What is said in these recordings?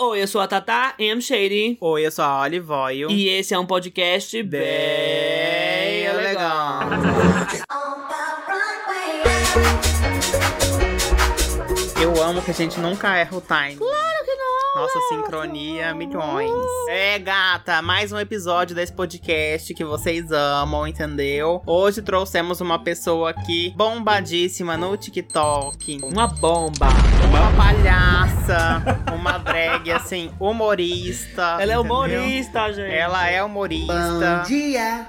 Oi, eu sou a Tata M. Shady. Oi, eu sou a Olive Oil. E esse é um podcast bem, Bem legal. Eu amo que a gente nunca erra o time. Claro. Nossa sincronia, milhões. É, gata, mais um episódio desse podcast que vocês amam, entendeu? Hoje trouxemos uma pessoa aqui bombadíssima no TikTok. Uma bomba. Uma palhaça, uma drag, assim, humorista. Ela é entendeu? humorista, gente. Ela é humorista. Bom dia!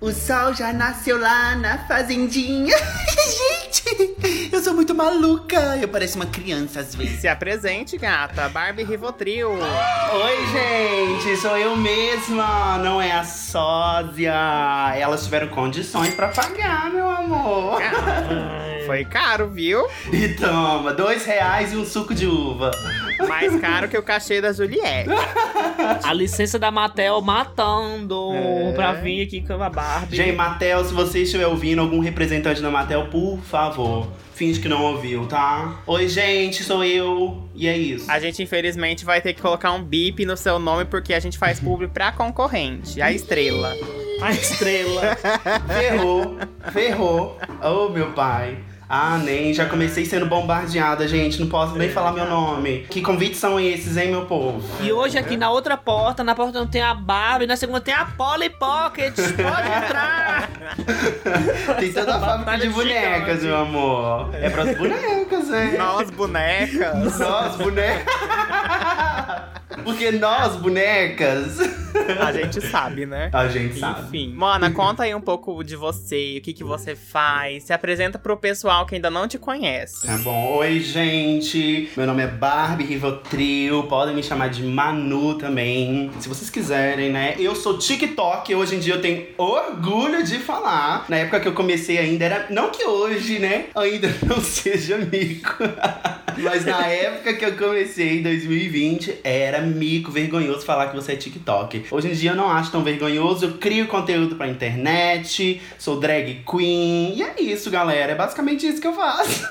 O sol já nasceu lá na fazendinha. Gente, eu sou muito maluca. Eu pareço uma criança às vezes. Se apresente, gata. Barbie Rivotril. Oi, gente, sou eu mesma. Não é a sósia. Elas tiveram condições pra pagar, meu amor. Foi caro, viu? E toma, dois reais e um suco de uva. Mais caro que o cachê da Juliette. A licença da Mattel matando É. pra vir aqui com a Barbie. Gente, Matel, se você estiver ouvindo, algum representante da Matel, por favor, finge que não ouviu, tá? Oi, gente, sou eu. E é isso. A gente, infelizmente, vai ter que colocar um bip no seu nome porque a gente faz publi pra concorrente, a estrela. A estrela. Ferrou, ferrou. Oh, meu pai. Ah, nem, já comecei sendo bombardeada, gente. Não posso nem falar meu nome. Que convites são esses, hein, meu povo? e hoje aqui na outra porta, na porta não tem a Barbie, na segunda tem a Polly Pocket. Pode entrar. Tem toda a fábrica de bonecas, gigante. meu amor. É pras bonecas, hein? Nós, bonecas. Nós, bonecas. Porque nós, bonecas. A gente sabe, né? A gente sabe. Enfim. Mana, conta aí um pouco de você, o que, que você faz. Se apresenta pro pessoal que ainda não te conhece. Tá bom. Oi, gente. Meu nome é Barbie Rivotril. Podem me chamar de Manu também. Se vocês quiserem, né? Eu sou TikTok. Hoje em dia eu tenho orgulho de falar. Na época que eu comecei ainda era. Não que hoje, né? Ainda não seja mico. Mas na época que eu comecei, em 2020, era mico, vergonhoso falar que você é TikTok. Hoje em dia eu não acho tão vergonhoso. Eu crio conteúdo pra internet, sou drag queen. E é isso, galera. É basicamente isso que eu faço.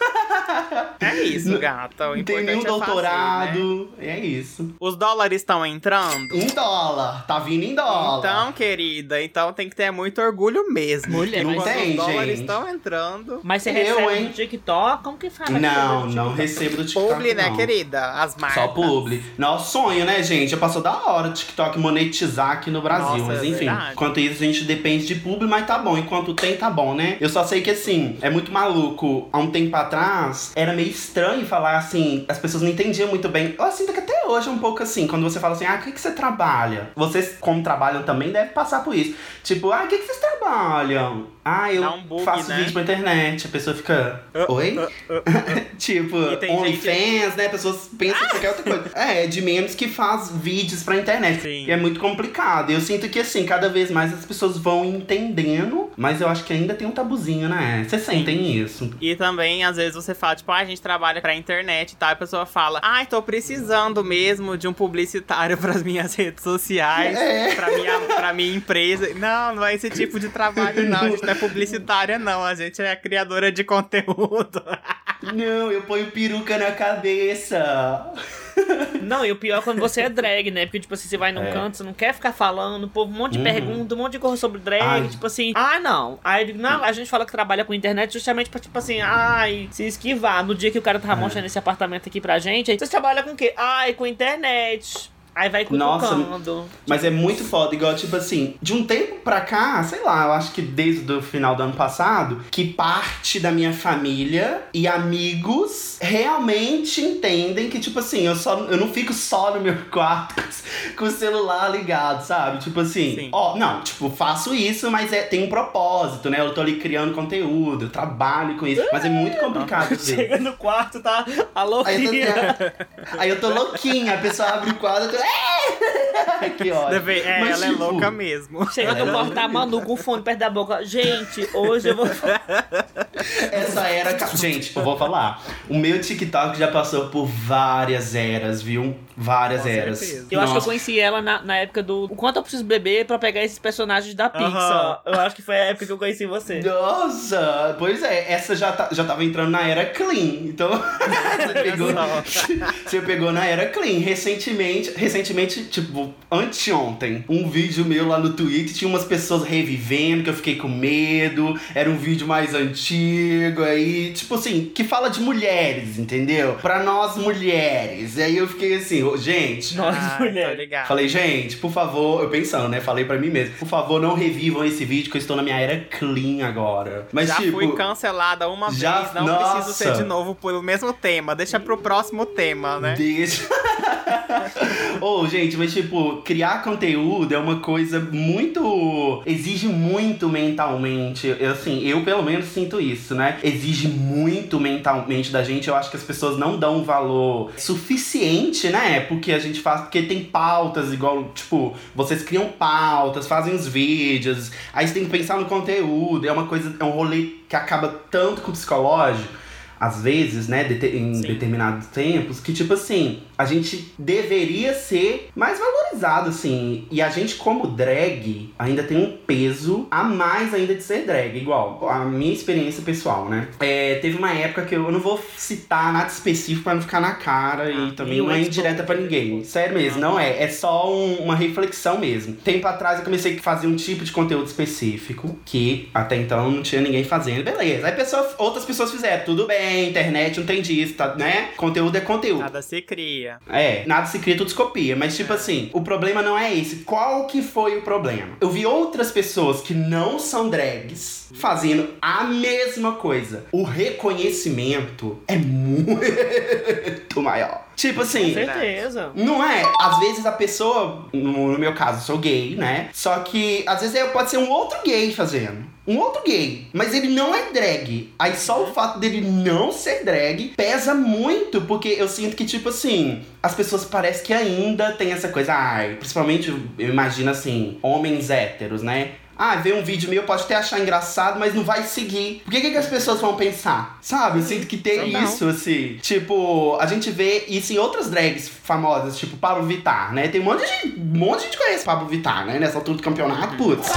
É isso, gata. O Não tenho nenhum é fazer, né? doutorado. É isso. Os dólares estão entrando? Em dólar. Tá vindo em dólar. Então, querida, então tem que ter muito orgulho mesmo. Mulher, Não mas, tem, os dólares gente. estão entrando. mas você Eu, recebe hein? no TikTok? Como que faz? pra Não, no não TikTok? Recebo do TikTok. Publi, né, não. querida? As marcas. Só publi. Nosso sonho, né, gente? Já passou da hora o TikTok monetizar aqui no Brasil. Nossa, mas é enfim, verdade. enquanto isso a gente depende de publi, mas tá bom. Enquanto tem, tá bom, né? Eu só sei que assim, é muito maluco. Há um tempo atrás, era meio estranho falar assim, as pessoas não entendiam muito bem. Eu sinto que até hoje é um pouco assim, quando você fala assim, ah, o que, que você trabalha? Vocês, como trabalham também, devem passar por isso. Tipo, ah, o que, que vocês trabalham? Ah, eu um bug, faço né? vídeo pra internet. A pessoa fica, Ah, oi? ah, ah. tipo, E tem OnlyFans, né? Pessoas pensam em qualquer outra coisa. É, de memes que faz vídeos pra internet. Sim. E é muito complicado. E eu sinto que, assim, cada vez mais as pessoas vão entendendo, mas eu acho que ainda tem um tabuzinho, né? Vocês sentem isso? E também, às vezes, você fala, tipo, ah, a gente trabalha pra internet e tal, e a pessoa fala, ai, tô precisando mesmo de um publicitário pras minhas redes sociais, É. pra, minha, pra minha empresa. Não, não é esse tipo de trabalho, não. A gente não é publicitária, não. A gente é criadora de conteúdo. Não, eu ponho peruca na cabeça. Não, e o pior é quando você é drag, né? Porque, tipo assim, você vai num É. canto, você não quer ficar falando, povo, um monte de Uhum. pergunta, um monte de coisa sobre drag, Ai. tipo assim, ah, não. Aí eu digo, não, a gente fala que trabalha com internet justamente pra, tipo assim, ai, se esquivar. No dia que o cara É. tava mostrando esse apartamento aqui pra gente, aí, vocês trabalham com o quê? Ai, com internet. Aí vai Nossa, cutucando. Mas é muito foda, igual, tipo assim, de um tempo pra cá, sei lá, eu acho que desde o final do ano passado, que parte da minha família e amigos realmente entendem que, tipo assim, eu, só, eu não fico só no meu quarto com o celular ligado, sabe? Tipo assim, Sim. ó, não, tipo, faço isso, mas é, tem um propósito, né? Eu tô ali criando conteúdo, eu trabalho com isso, mas é muito complicado. Chega no quarto, tá a Aí eu, tô, louquinha. aí eu tô louquinha, a pessoa abre o quadro, eu tô, "É!" que ódio. Deve- É, Mas, ela é tipo, louca mesmo. Chega no cortar Manu com o fone perto da boca. Gente, hoje eu vou. Essa era. Gente, eu vou falar. O meu TikTok já passou por várias eras, viu? Várias Com eras. certeza. Eu acho que eu Nossa. conheci ela na, na época do O Quanto Eu Preciso Beber pra pegar esses personagens da Pixar. Eu acho que foi a época que eu conheci você. Nossa! Pois é, essa já, tá, já tava entrando na era clean. Então, você, pegou, você pegou na era clean. Recentemente, recentemente, tipo, anteontem, um vídeo meu lá no Twitter tinha umas pessoas revivendo, que eu fiquei com medo. Era um vídeo mais antigo, aí, tipo assim, que fala de mulheres, entendeu? Pra nós mulheres. E aí eu fiquei assim, gente, Nós, tô mulher. ligado. Falei, gente, por favor, eu pensando, né? Falei pra mim mesmo, por favor, não revivam esse vídeo que eu estou na minha era clean agora. Mas já tipo, fui cancelada uma já- vez, não nossa. preciso ser de novo pelo mesmo tema. Deixa pro próximo tema, né? Deixa. Ô, gente, mas tipo, criar conteúdo é uma coisa muito. exige muito mentalmente. Eu, assim, eu pelo menos sinto isso, né? Exige muito mentalmente da gente. Eu acho que as pessoas não dão um valor suficiente, né? Porque a gente faz. Porque tem pautas, igual, tipo, vocês criam pautas, fazem os vídeos. Aí você tem que pensar no conteúdo. É uma coisa, é um rolê que acaba tanto com o psicológico às vezes, né, dete- em Sim. determinados tempos, que tipo assim, a gente deveria ser mais valorizado, assim. E a gente, como drag, ainda tem um peso a mais ainda de ser drag. Igual, a minha experiência pessoal, né? É, teve uma época que eu, eu não vou citar nada específico pra não ficar na cara e Ah, também mil não é indireta pra ninguém. Sério mesmo, não é. É só um- uma reflexão mesmo. Tempo atrás eu comecei a fazer um tipo de conteúdo específico que até então não tinha ninguém fazendo. Beleza. Aí pessoas, outras pessoas fizeram. Tudo bem, internet não tem disso, tá, né? Conteúdo é conteúdo. Nada se cria. É, nada se cria, tudo se copia. Mas, tipo assim, o problema não é esse. Qual que foi o problema? Eu vi outras pessoas que não são drags fazendo a mesma coisa. O reconhecimento é muito maior. Tipo Com assim, certeza. não é? Às vezes a pessoa, no, no meu caso, eu sou gay, né? Só que às vezes pode ser um outro gay fazendo. Um outro gay. Mas ele não é drag. Aí só o fato dele não ser drag pesa muito, porque eu sinto que, tipo assim, as pessoas parecem que ainda tem essa coisa. Ai, principalmente eu imagino assim, homens héteros, né? Ah, ver um vídeo meu pode até achar engraçado, mas não vai seguir. Por que, que, as pessoas vão pensar? Sabe? Eu sinto que tem Não. isso, assim. Tipo, a gente vê isso em outras drags famosas, tipo Pablo Vittar, né? Tem um monte de gente, um monte de gente conhece Pablo Vittar, né? Nessa altura do campeonato, putz.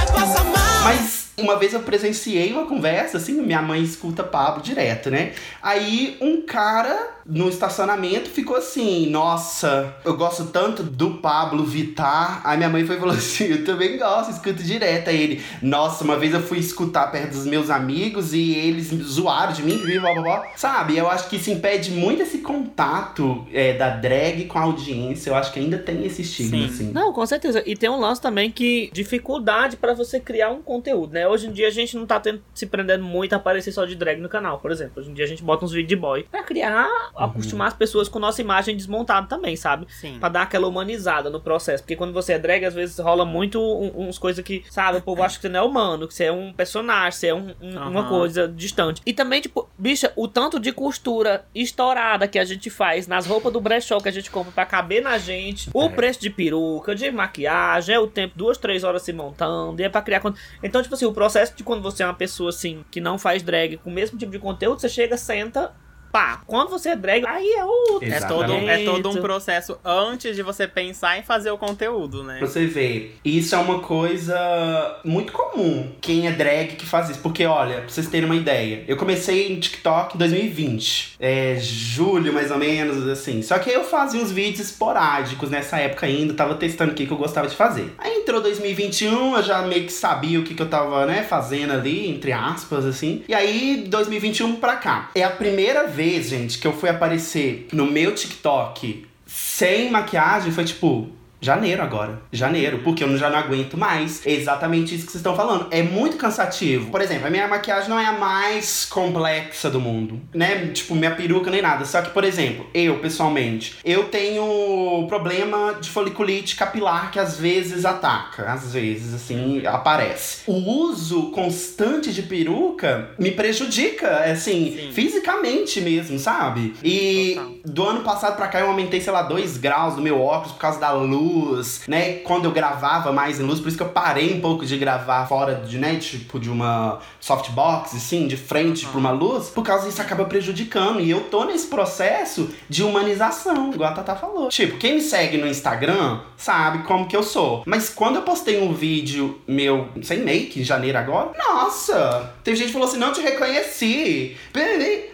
Mas uma vez eu presenciei uma conversa, assim, minha mãe escuta Pablo direto, né? Aí um cara no estacionamento ficou assim, nossa, eu gosto tanto do Pablo Vittar. Aí minha mãe foi e falou assim, eu também gosto, escuto direto. Aí ele, nossa, uma vez eu fui escutar perto dos meus amigos e eles zoaram de mim, blá, blá, blá. sabe? Eu acho que isso impede muito esse contato é, da drag com a audiência. Eu acho que ainda tem esse estigma, Sim. assim. Não, com certeza. E tem um lance também que dificuldade pra você criar um conteúdo, né? Hoje em dia a gente não tá tendo, se prendendo muito a aparecer só de drag no canal, por exemplo. Hoje em dia a gente bota uns vídeos de boy pra criar, acostumar as pessoas com nossa imagem desmontada também, sabe? Sim. Pra dar aquela humanizada no processo. Porque quando você é drag, às vezes rola muito um- uns coisas que, sabe, o povo acha que você não é humano, que você é um personagem, você é um- um- uma Aham. coisa distante. E também, tipo, bicha, o tanto de costura estourada que a gente faz nas roupas do brechó que a gente compra pra caber na gente, o É. preço de peruca, de maquiagem, é o tempo, duas, três horas se montando, e é pra criar. Então, tipo assim, o processo de quando você é uma pessoa assim, que não faz drag com o mesmo tipo de conteúdo, você chega, senta. Pá, quando você é drag, aí é o. É todo, é todo um processo antes de você pensar em fazer o conteúdo, né? Pra você ver, isso é uma coisa muito comum. Quem é drag que faz isso. Porque, olha, pra vocês terem uma ideia, eu comecei em TikTok em 2020. É julho, mais ou menos, assim. Só que eu fazia uns vídeos esporádicos nessa época ainda, tava testando o que, que eu gostava de fazer. Aí entrou 2021, eu já meio que sabia o que, que eu tava, né, fazendo ali, entre aspas, assim. E aí, 2021 pra cá. É a primeira vez, gente, que eu fui aparecer no meu TikTok sem maquiagem, foi tipo. Janeiro agora. Janeiro, porque eu já não aguento mais. É exatamente isso que vocês estão falando. É muito cansativo. Por exemplo, a minha maquiagem não é a mais complexa do mundo, né? Tipo, minha peruca nem nada. Só que, por exemplo, eu, pessoalmente, eu tenho problema de foliculite capilar que às vezes ataca. Às vezes, assim, aparece. O uso constante de peruca me prejudica, assim, Sim. fisicamente mesmo, sabe? E Total. do ano passado pra cá eu aumentei, sei lá, 2 graus no meu óculos por causa da luz luz, né? Quando eu gravava mais em luz, por isso que eu parei um pouco de gravar fora de, né, tipo, de uma softbox, assim, de frente uhum. pra uma luz, por causa disso acaba prejudicando. E eu tô nesse processo de humanização, igual a Tata falou. Tipo, quem me segue no Instagram sabe como que eu sou. Mas quando eu postei um vídeo meu sem make, em janeiro agora, nossa! Teve gente que falou assim, não te reconheci.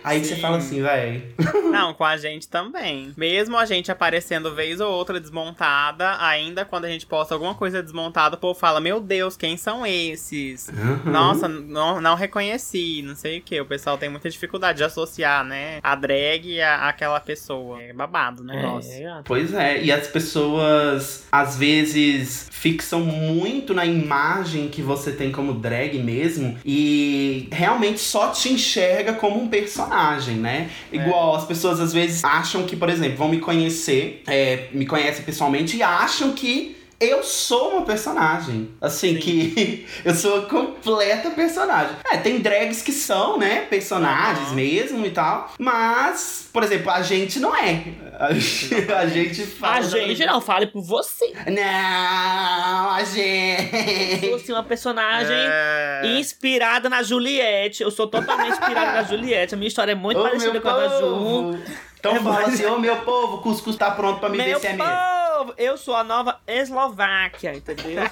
Aí Sim. você fala assim, véi. Não, com a gente também. Mesmo a gente aparecendo vez ou outra desmontada, ainda quando a gente posta alguma coisa desmontada, o povo fala, meu Deus, quem são esses? Uhum. Nossa, não, não reconheci, não sei o que. O pessoal tem muita dificuldade de associar, né? A drag a aquela pessoa. É babado o negócio. É, pois é, e as pessoas às vezes fixam muito na imagem que você tem como drag mesmo e realmente só te enxerga como um personagem, né? É. Igual as pessoas às vezes acham que, por exemplo, vão me conhecer, é, me conhecem pessoalmente e acham que eu sou uma personagem. Assim, Sim. que eu sou a completa personagem. É, tem drags que são, né, personagens uhum. mesmo e tal. Mas, por exemplo, a gente não é. A, a gente fala. A gente não, fale por você. Não, a gente. Eu sou uma personagem é... inspirada na Juliette. Eu sou totalmente inspirada na Juliette. A minha história é muito parecida com a da Ju. Então é fala assim, ô meu povo, cuscuz tá pronto pra me meu descer povo, a mesa. Eu sou a nova Eslováquia, entendeu?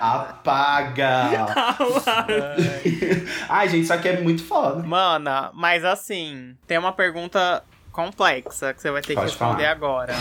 Apaga! Ai, gente, isso aqui é muito foda. Mana, mas assim, tem uma pergunta complexa que você vai ter Pode que responder falar. agora.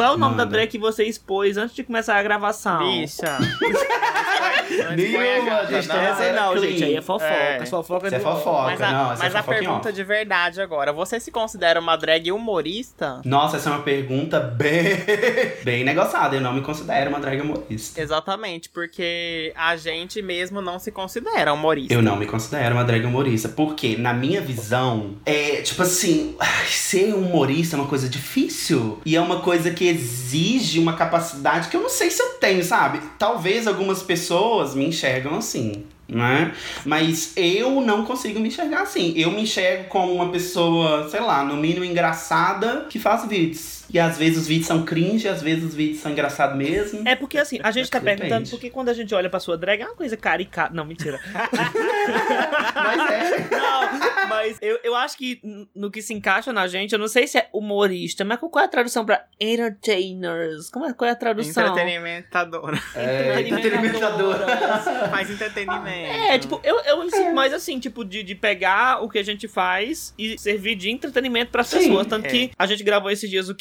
Qual é o nome Manda. da drag que você expôs antes de começar a gravação? Bicha. Nenhuma, gente. Tá essa não, gente. Aí é fofoca. É. Fofoca é fofoca. Mas a, não, mas é a pergunta de verdade agora. Você se considera uma drag humorista? Nossa, essa é uma pergunta bem, bem negociada. Eu não me considero uma drag humorista. Exatamente, porque a gente mesmo não se considera humorista. Eu não me considero uma drag humorista. Porque, na minha visão, é tipo assim, ser humorista é uma coisa difícil. E é uma coisa que exige uma capacidade que eu não sei se eu tenho, sabe? Talvez algumas pessoas me enxergam assim né? Mas eu não consigo me enxergar assim. Eu me enxergo como uma pessoa, sei lá, no mínimo engraçada que faz vídeos. E às vezes os vídeos são cringe, às vezes os vídeos são engraçados mesmo. É porque assim, a gente tá Depende. perguntando porque quando a gente olha pra sua drag é uma coisa caricata. Não, mentira. mas é. Não, mas eu, eu acho que no que se encaixa na gente, eu não sei se é humorista, mas qual é a tradução pra entertainers? Como é, qual é a tradução? Entretenimentadora. É, entretenimentadora. Faz entretenimento. É, tipo, eu, eu me sinto mais assim, tipo, de, de pegar o que a gente faz e servir de entretenimento pras Sim, pessoas. Tanto é. que a gente gravou esses dias o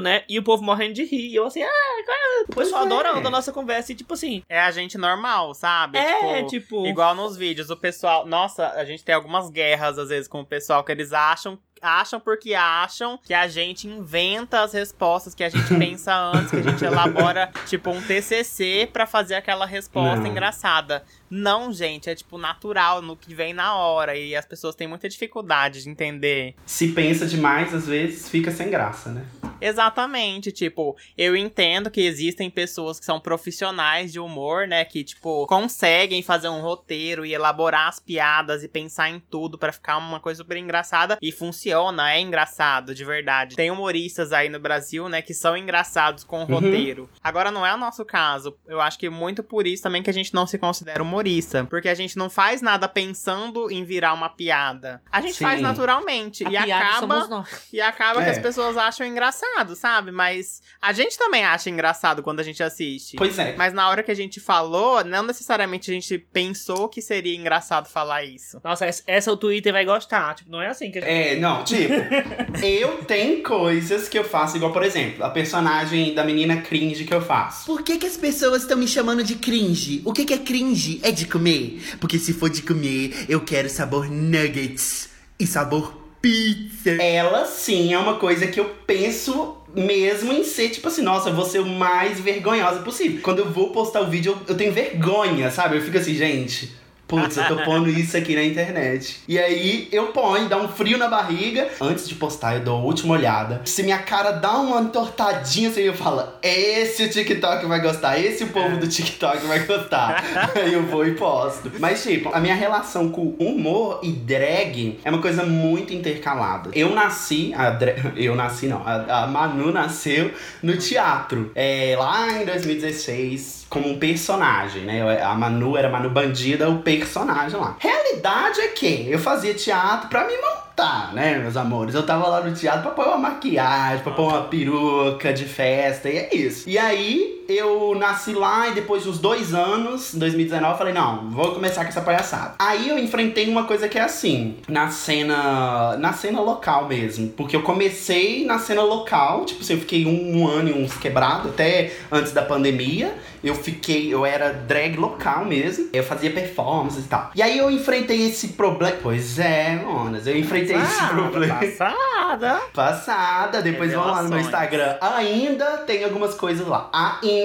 Né? E o povo morrendo de rir. E eu assim, ah, cara, o pessoal é. adorando a nossa conversa. E tipo assim. É a gente normal, sabe? É, tipo, tipo. Igual nos vídeos, o pessoal. Nossa, a gente tem algumas guerras, às vezes, com o pessoal que eles acham acham porque acham que a gente inventa as respostas, que a gente pensa antes, que a gente elabora, tipo, um TCC para fazer aquela resposta Não. engraçada. Não, gente, é tipo natural, no que vem na hora. E as pessoas têm muita dificuldade de entender. Se pensa demais, às vezes fica sem graça, né? Exatamente, tipo, eu entendo que existem pessoas que são profissionais de humor, né, que tipo conseguem fazer um roteiro e elaborar as piadas e pensar em tudo para ficar uma coisa super engraçada e funciona, é engraçado, de verdade. Tem humoristas aí no Brasil, né, que são engraçados com o uhum. roteiro. Agora não é o nosso caso. Eu acho que muito por isso também que a gente não se considera humorista, porque a gente não faz nada pensando em virar uma piada. A gente Sim. faz naturalmente a e acaba e acaba é. que as pessoas acham engraçado engraçado, sabe? Mas a gente também acha engraçado quando a gente assiste. Pois é. Mas na hora que a gente falou, não necessariamente a gente pensou que seria engraçado falar isso. Nossa, essa o Twitter vai gostar. Tipo, não é assim que a gente... É, não, tipo, eu tenho coisas que eu faço, igual, por exemplo, a personagem da menina cringe que eu faço. Por que, que as pessoas estão me chamando de cringe? O que, que é cringe? É de comer? Porque se for de comer, eu quero sabor nuggets e sabor pizza. Ela sim é uma coisa que eu penso mesmo em ser, tipo assim, nossa, eu vou ser o mais vergonhosa possível. Quando eu vou postar o vídeo, eu, eu tenho vergonha, sabe? Eu fico assim, gente, Putz, eu tô pondo isso aqui na internet. E aí eu ponho, dá um frio na barriga. Antes de postar, eu dou a última olhada. Se minha cara dá uma entortadinha, assim, eu falo: esse o TikTok vai gostar, esse o povo do TikTok vai gostar. aí eu vou e posto. Mas, tipo, a minha relação com humor e drag é uma coisa muito intercalada. Eu nasci, a eu nasci não, a, a Manu nasceu no teatro. É, lá em 2016, como um personagem, né? A Manu era Manu Bandida, o personagem lá. Realidade é que eu fazia teatro pra me montar, né, meus amores? Eu tava lá no teatro pra pôr uma maquiagem, pra pôr uma peruca de festa, e é isso. E aí, eu nasci lá e depois de uns dois anos, em 2019, eu falei, não, vou começar com essa palhaçada. Aí eu enfrentei uma coisa que é assim, na cena. Na cena local mesmo. Porque eu comecei na cena local, tipo assim, eu fiquei um, um ano e uns quebrado, até antes da pandemia. Eu fiquei, eu era drag local mesmo. Eu fazia performances e tal. E aí eu enfrentei esse problema. Pois é, Monas, eu enfrentei esse problema. Passada. Passada, depois vão lá no meu. Instagram. Ainda tem algumas coisas lá. Ainda.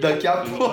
Daqui a pouco.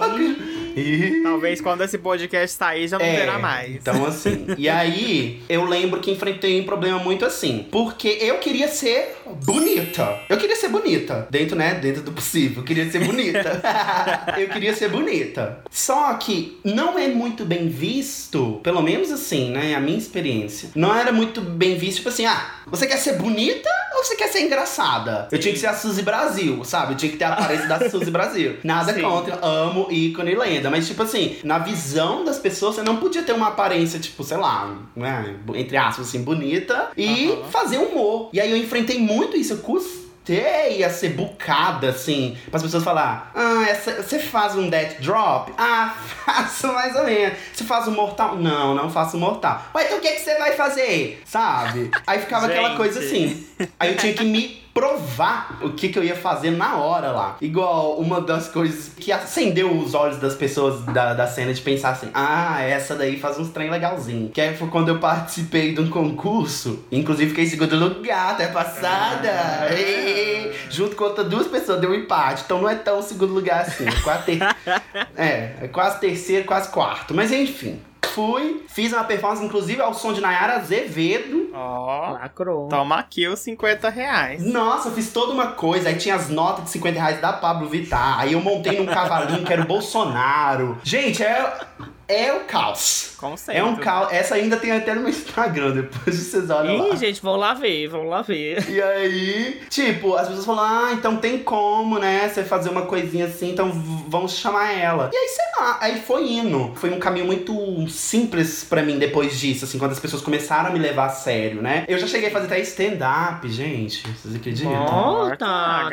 Talvez quando esse podcast sair já não É, terá mais. Então, assim. e aí, eu lembro que enfrentei um problema muito assim. Porque eu queria ser bonita. Eu queria ser bonita. Dentro, né? Dentro do possível. Eu queria ser bonita. eu queria ser bonita. Só que não é muito bem visto, pelo menos assim, né? A minha experiência. Não era muito bem visto, tipo assim, ah, você quer ser bonita ou você quer ser engraçada? Eu tinha que ser a Suzy Brasil, sabe? Eu tinha que ter a aparência da Suzy Brasil. Nada Sim. contra, amo ícone e lenda. Mas, tipo assim, na visão das pessoas, você não podia ter uma aparência, tipo, sei lá, né? Entre aspas, assim, bonita e Aham. fazer humor. E aí eu enfrentei muito isso. Eu custei a ser bucada, assim, para as pessoas falar: Ah, essa, você faz um death drop? Ah, faço mais ou menos. Você faz um mortal? Não, não faço mortal. Mas então o que, que você vai fazer? Sabe? Aí ficava aquela Gente. coisa assim. Aí eu tinha que me provar o que, que eu ia fazer na hora lá. Igual uma das coisas que acendeu os olhos das pessoas da, da cena de pensar assim: ah, essa daí faz uns trem legalzinho. Que foi quando eu participei de um concurso, inclusive fiquei em segundo lugar até passada. Ah. Ê, junto com outras duas pessoas, deu um empate. Então não é tão segundo lugar assim. É quase, ter... é, é quase terceiro, quase quarto. Mas enfim. Fui, fiz uma performance, inclusive, ao som de Nayara Azevedo. Ó, Lacrou. toma aqui os 50 reais. Nossa, eu fiz toda uma coisa. Aí tinha as notas de 50 reais da Pablo Vittar. Aí eu montei num cavalinho que era o Bolsonaro. Gente, é, é o caos. Conceito. É um caos. Essa ainda tem até no meu Instagram, depois vocês olham lá. Ih, gente, vamos lá ver, vamos lá ver. E aí, tipo, as pessoas falam, ah, então tem como, né? Você fazer uma coisinha assim, então vamos chamar ela. E aí, sei lá, aí foi indo. Foi um caminho muito simples pra mim depois disso, assim, quando as pessoas começaram a me levar a sério, né? Eu já cheguei a fazer até stand-up, gente. Vocês acreditam? Volta!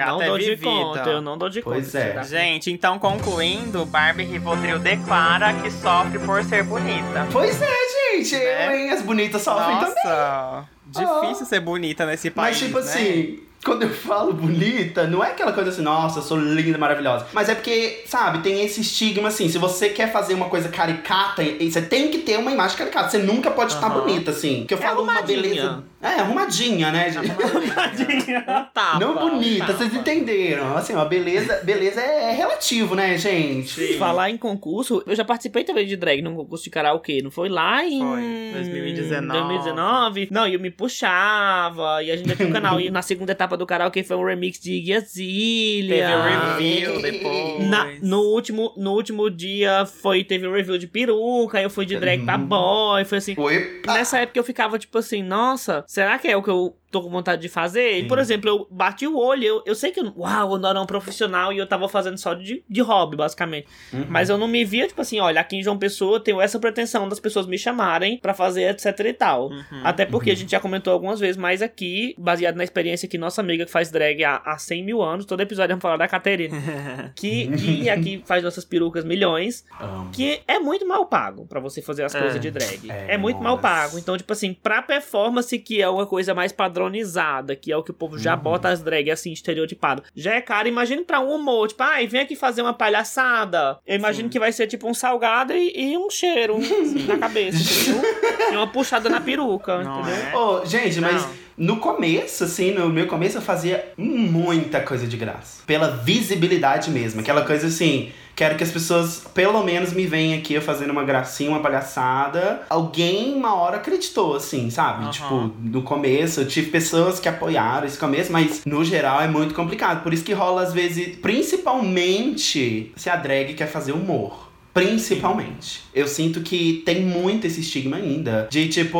Não é dou de vivida. conta, eu não dou de Pois conta. é. Gente, então concluindo, Barbie Rivotril declara que sofre por ser bonita. Pois é, gente. Né? Eu, hein? As bonitas sofrem também. Nossa, difícil ser bonita nesse país, Mas, tipo né? assim, quando eu falo bonita, não é aquela coisa assim, nossa, eu sou linda, maravilhosa. Mas é porque, sabe, tem esse estigma assim, se você quer fazer uma coisa caricata, você tem que ter uma imagem caricata. Você nunca pode estar bonita, assim. Porque eu É falo uma arrumadinha. beleza. É, arrumadinha, né, gente? Um tapa, Não bonita, um vocês entenderam. Assim, uma beleza, beleza é relativo, né, gente? Falar em concurso, eu já participei também de drag num concurso de karaokê, não foi lá em Foi, 2019. 2019? Não, e eu me puxava, e a gente já tinha um canal, e na segunda etapa do karaokê foi um remix de Iggy Azalea. Teve o review depois. Na- no, último, no último dia foi, teve o review de peruca, aí eu fui de drag pra boy, foi assim. Foi. Nessa época eu ficava tipo assim, nossa, será que é o que eu tô com vontade de fazer? E, por exemplo, eu bati o olho, eu, eu sei que, eu, uau, eu não era um profissional e eu tava fazendo só de, de hobby, basicamente. Uhum. Mas eu não me via, tipo assim, olha, aqui em João Pessoa eu tenho essa pretensão das pessoas me chamarem pra fazer etc e tal. Uhum. Até porque a gente já comentou algumas vezes, mas aqui, baseado na experiência que nossa amiga que faz drag há, há 100 mil anos, todo episódio vamos falar da Caterina, que, que aqui faz nossas perucas milhões, Amo. que é muito mal pago pra você fazer as É. coisas de drag. É, É, muito mal nossa. pago. Então, tipo assim, pra performance, que é uma coisa mais padronizada, que é o que o povo já Uhum. bota as drag assim, estereotipado, já é caro. Imagine pra um humor, tipo, ai, vem aqui fazer uma palhaçada. Eu imagino Sim. que vai ser tipo um salgado e, e um cheiro na cabeça, entendeu? E uma puxada na peruca, Não entendeu? é? Ô, gente, mas Não. No começo, assim, no meu começo eu fazia muita coisa de graça. Pela visibilidade mesmo. Aquela coisa assim, quero que as pessoas pelo menos me venham aqui eu fazendo uma gracinha, uma palhaçada. Alguém uma hora acreditou, assim, sabe? Aham. Tipo, no começo eu tive pessoas que apoiaram esse começo, mas no geral é muito complicado. Por isso que rola às vezes, principalmente se a drag quer fazer humor. Principalmente. Eu sinto que tem muito esse estigma ainda. De, tipo,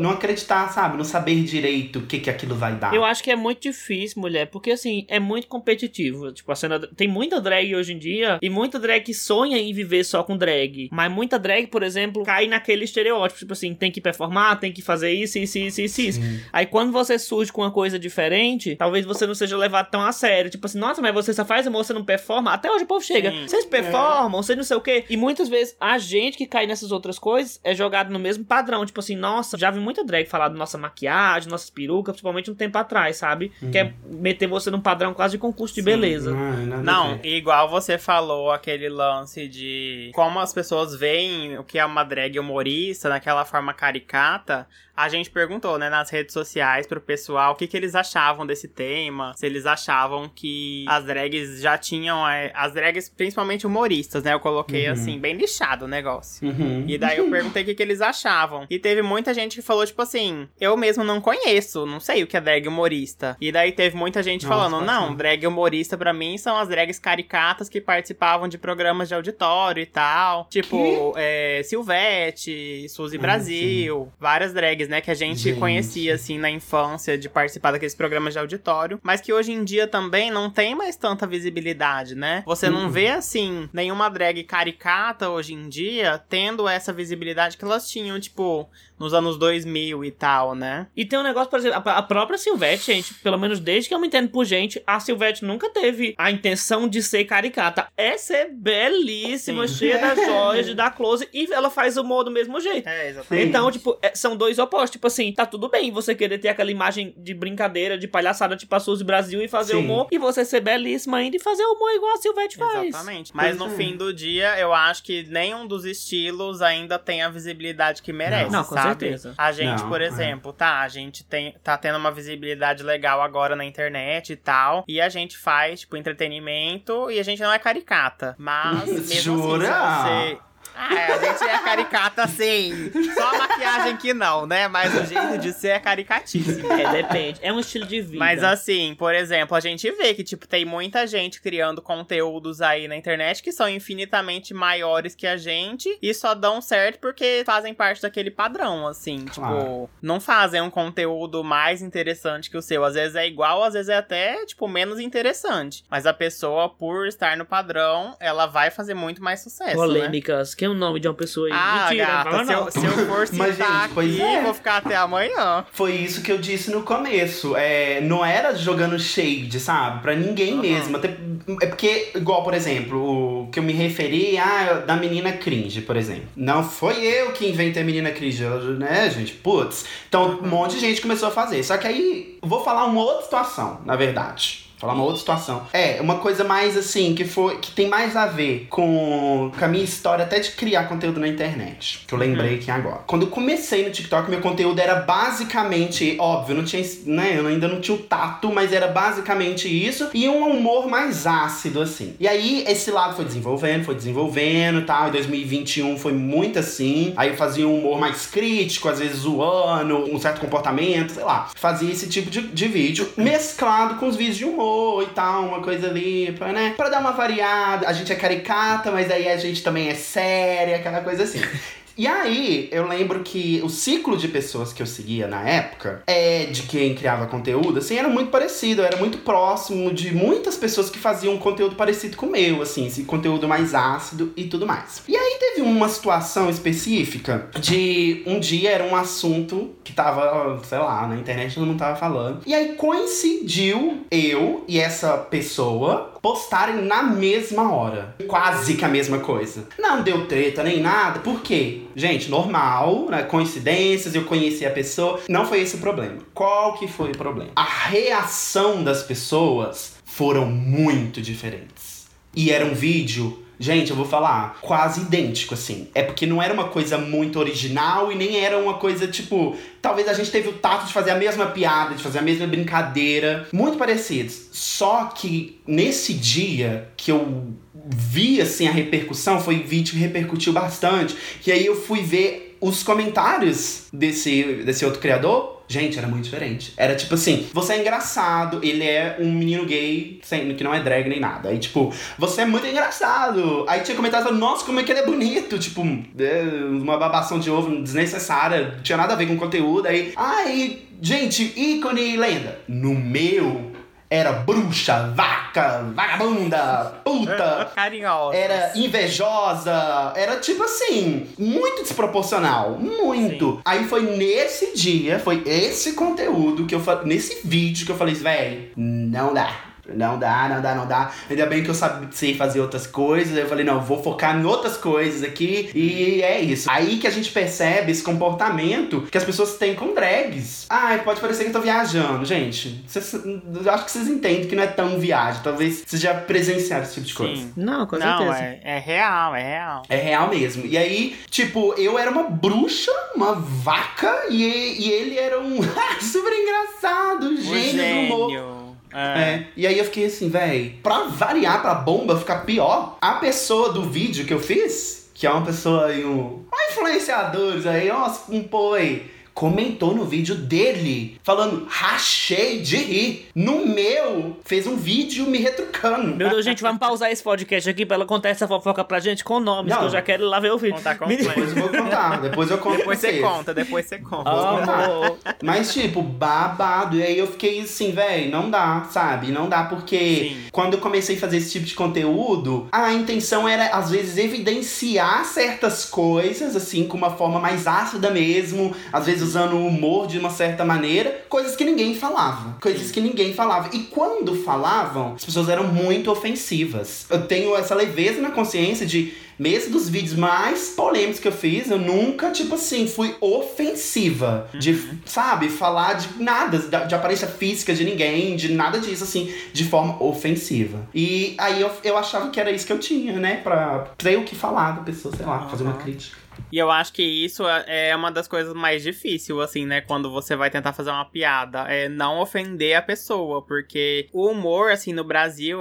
não acreditar, sabe? Não saber direito o que, que aquilo vai dar. Eu acho que é muito difícil, mulher, porque assim, é muito competitivo. Tipo, a cena. Tem muita drag hoje em dia e muita drag que sonha em viver só com drag. Mas muita drag, por exemplo, cai naquele estereótipo. Tipo assim, tem que performar, tem que fazer isso, isso, isso, isso, isso. Aí quando você surge com uma coisa diferente, talvez você não seja levado tão a sério. Tipo assim, nossa, mas você só faz amor, você não performa. Até hoje o povo chega. Vocês performam, vocês não sei o quê. E muitas vezes a gente que cai nessas outras coisas é jogado no mesmo padrão. Tipo assim, nossa, já vi muita drag falar da nossa maquiagem, nossas perucas, principalmente um tempo atrás, sabe? Que é meter você num padrão quase de concurso de beleza. Ai, nada a Não, ver. igual você falou aquele lance de como as pessoas veem o que é uma drag humorista naquela forma caricata. A gente perguntou, né, nas redes sociais pro pessoal o que, que eles achavam desse tema. Se eles achavam que as drags já tinham. é, As drags, principalmente humoristas, né? Eu coloquei Uhum. assim, bem lixado o negócio. Uhum. E daí eu perguntei o que, que eles achavam. E teve muita gente que falou, tipo assim, eu mesmo não conheço, não sei o que é drag humorista. E daí teve muita gente Nossa, falando, não, drag humorista pra mim são as drags caricatas que participavam de programas de auditório e tal. Tipo, é, Silvete, Suzy Ah, Brasil, várias drags, né, que a gente, Gente. conhecia, assim, na infância, de participar daqueles programas de auditório. Mas que hoje em dia também não tem mais tanta visibilidade, né? Você não Uhum. vê, assim, nenhuma drag caricata hoje em dia tendo essa visibilidade que elas tinham, tipo, nos anos 2000 e tal, né? E tem um negócio, por exemplo, a própria Silvete, gente, pelo menos desde que eu me entendo por gente, a Silvete nunca teve a intenção de ser caricata. Essa é belíssima, Sim. cheia das joias, de dar close, e ela faz humor do mesmo jeito. É, exatamente. Então, tipo, é- são dois opostos. Tipo assim, tá tudo bem você querer ter aquela imagem de brincadeira, de palhaçada, tipo a Suzy Brasil e fazer Sim. humor, e você ser belíssima ainda e fazer humor igual a Silvete faz. Exatamente. Mas Pois no é. fim do dia, eu acho que nenhum dos estilos ainda tem a visibilidade que merece, Não, com sabe? certeza. A gente, Não, por é. exemplo, tá, a gente tem, tá tendo uma visibilidade legal agora na internet e tal, e a gente faz, tipo, entretenimento e a gente não é caricata. Mas, mesmo Jura? assim, se você... Ah, a gente é caricata sim. Só a maquiagem que não, né? Mas o jeito de ser é caricatíssimo. É, depende. É um estilo de vida. Mas assim, por exemplo, a gente vê que, tipo, tem muita gente criando conteúdos aí na internet que são infinitamente maiores que a gente e só dão certo porque fazem parte daquele padrão, assim. Claro. Tipo, não fazem um conteúdo mais interessante que o seu. Às vezes é igual, às vezes é até, tipo, menos interessante. Mas a pessoa, por estar no padrão, ela vai fazer muito mais sucesso. Né? Polêmicas. Quem é o nome de uma pessoa aí? Ah, Mentira, gata, fala se não. eu, se eu for citar Mas, gente, pois aqui, é. vou ficar até amanhã. Foi isso que eu disse no começo. É, não era jogando shade, sabe? Pra ninguém Uhum. mesmo. Até, é porque, igual, por exemplo, o que eu me referi ah, da menina cringe, por exemplo. Não foi eu que inventei a menina cringe, né, gente? Putz. Então, um monte de gente começou a fazer. Só que aí, vou falar uma outra situação, na verdade. Falar uma outra situação. É, uma coisa mais assim, que foi. que tem mais a ver com, com a minha história até de criar conteúdo na internet. Que eu lembrei aqui agora. Quando eu comecei no TikTok, meu conteúdo era basicamente, óbvio, não tinha, né? Eu ainda não tinha o tato, mas era basicamente isso. E um humor mais ácido, assim. E aí, esse lado foi desenvolvendo, foi desenvolvendo e tal. Em 2021 foi muito assim. Aí eu fazia um humor mais crítico, às vezes zoando, um certo comportamento, sei lá. Fazia esse tipo de, de vídeo, mesclado com os vídeos de humor e tal, uma coisa ali, pra, né? Pra dar uma variada. A gente é caricata, mas aí a gente também é séria, aquela coisa assim. E aí, eu lembro que o ciclo de pessoas que eu seguia na época, é de quem criava conteúdo, assim, era muito parecido, era muito próximo de muitas pessoas que faziam conteúdo parecido com o meu, assim, esse conteúdo mais ácido e tudo mais. E aí teve uma situação específica de um dia era um assunto que tava, sei lá, na internet todo mundo tava falando. E aí coincidiu eu e essa pessoa postarem na mesma hora. Quase que a mesma coisa. Não deu treta nem nada. Por quê? Gente, normal, né? Coincidências, eu conheci a pessoa. Não foi esse o problema. Qual que foi o problema? A reação das pessoas foram muito diferentes. E era um vídeo Gente, eu vou falar, quase idêntico, assim. É porque não era uma coisa muito original e nem era uma coisa, tipo. Talvez a gente teve o tato de fazer a mesma piada, de fazer a mesma brincadeira. Muito parecidos. Só que nesse dia que eu vi, assim, a repercussão, foi vídeo que repercutiu bastante. Que aí eu fui ver os comentários desse, desse outro criador. Gente, era muito diferente. Era tipo assim, você é engraçado, ele é um menino gay, sendo que não é drag nem nada. Aí, tipo, você é muito engraçado. Aí tinha comentários falando, nossa, como é que ele é bonito. Tipo, é, uma babação de ovo desnecessária, não tinha nada a ver com o conteúdo. Aí, ai, gente, ícone e lenda. No meu, era bruxa, vaca, vagabunda, puta. Carinhosa. Era invejosa, era tipo assim, muito desproporcional, muito. Aí foi nesse dia, foi esse conteúdo que eu falei, nesse vídeo que eu falei, velho, não dá. Não dá, não dá, não dá. Ainda bem que eu sabia sei fazer outras coisas. Aí eu falei, não, vou focar em outras coisas aqui. E é isso. Aí que a gente percebe esse comportamento que as pessoas têm com drags. Ai, pode parecer que eu tô viajando. Gente, vocês, eu acho que vocês entendem que não é tão viagem. Talvez vocês já presenciaram esse tipo de coisa. Sim. Não, com Não, certeza. é, é real, é real. É real mesmo. E aí, tipo, eu era uma bruxa, uma vaca, e, e ele era um super engraçado, Um gênio do humor. É. É, e aí eu fiquei assim, véi, pra variar, pra bomba ficar pior, a pessoa do vídeo que eu fiz, que é uma pessoa aí, um, influenciadores aí, ó, um poi, comentou no vídeo dele, falando, rachei de rir. No meu, fez um vídeo me retrucando. Meu Deus, gente, vamos pausar esse podcast aqui pra ela contar essa fofoca pra gente com nomes, Não. que eu já quero ir lá ver o vídeo. Contar completo. Depois eu vou contar, depois eu conto Depois você vocês. conta, depois você conta. Amor. Mas, tipo, babado. E aí eu fiquei assim, velho, não dá, sabe? Não dá porque Sim. quando eu comecei a fazer esse tipo de conteúdo, a intenção era, às vezes, evidenciar certas coisas, assim, com uma forma mais ácida mesmo, às vezes usando o humor de uma certa maneira, coisas que ninguém falava. Coisas que ninguém falava. E quando falavam, as pessoas eram muito ofensivas. Eu tenho essa leveza na consciência de mesmo dos vídeos mais polêmicos que eu fiz, eu nunca, tipo assim, fui ofensiva. De, sabe, falar de nada, de, aparência física de ninguém, de nada disso, assim, de forma ofensiva. E aí eu, eu achava que era isso que eu tinha, né? Pra ter o que falar da pessoa, sei lá, fazer uma crítica. E eu acho que isso é é uma das coisas mais difíceis, assim, né? Quando você vai tentar fazer uma piada. É não ofender a pessoa. Porque o humor, assim, no Brasil,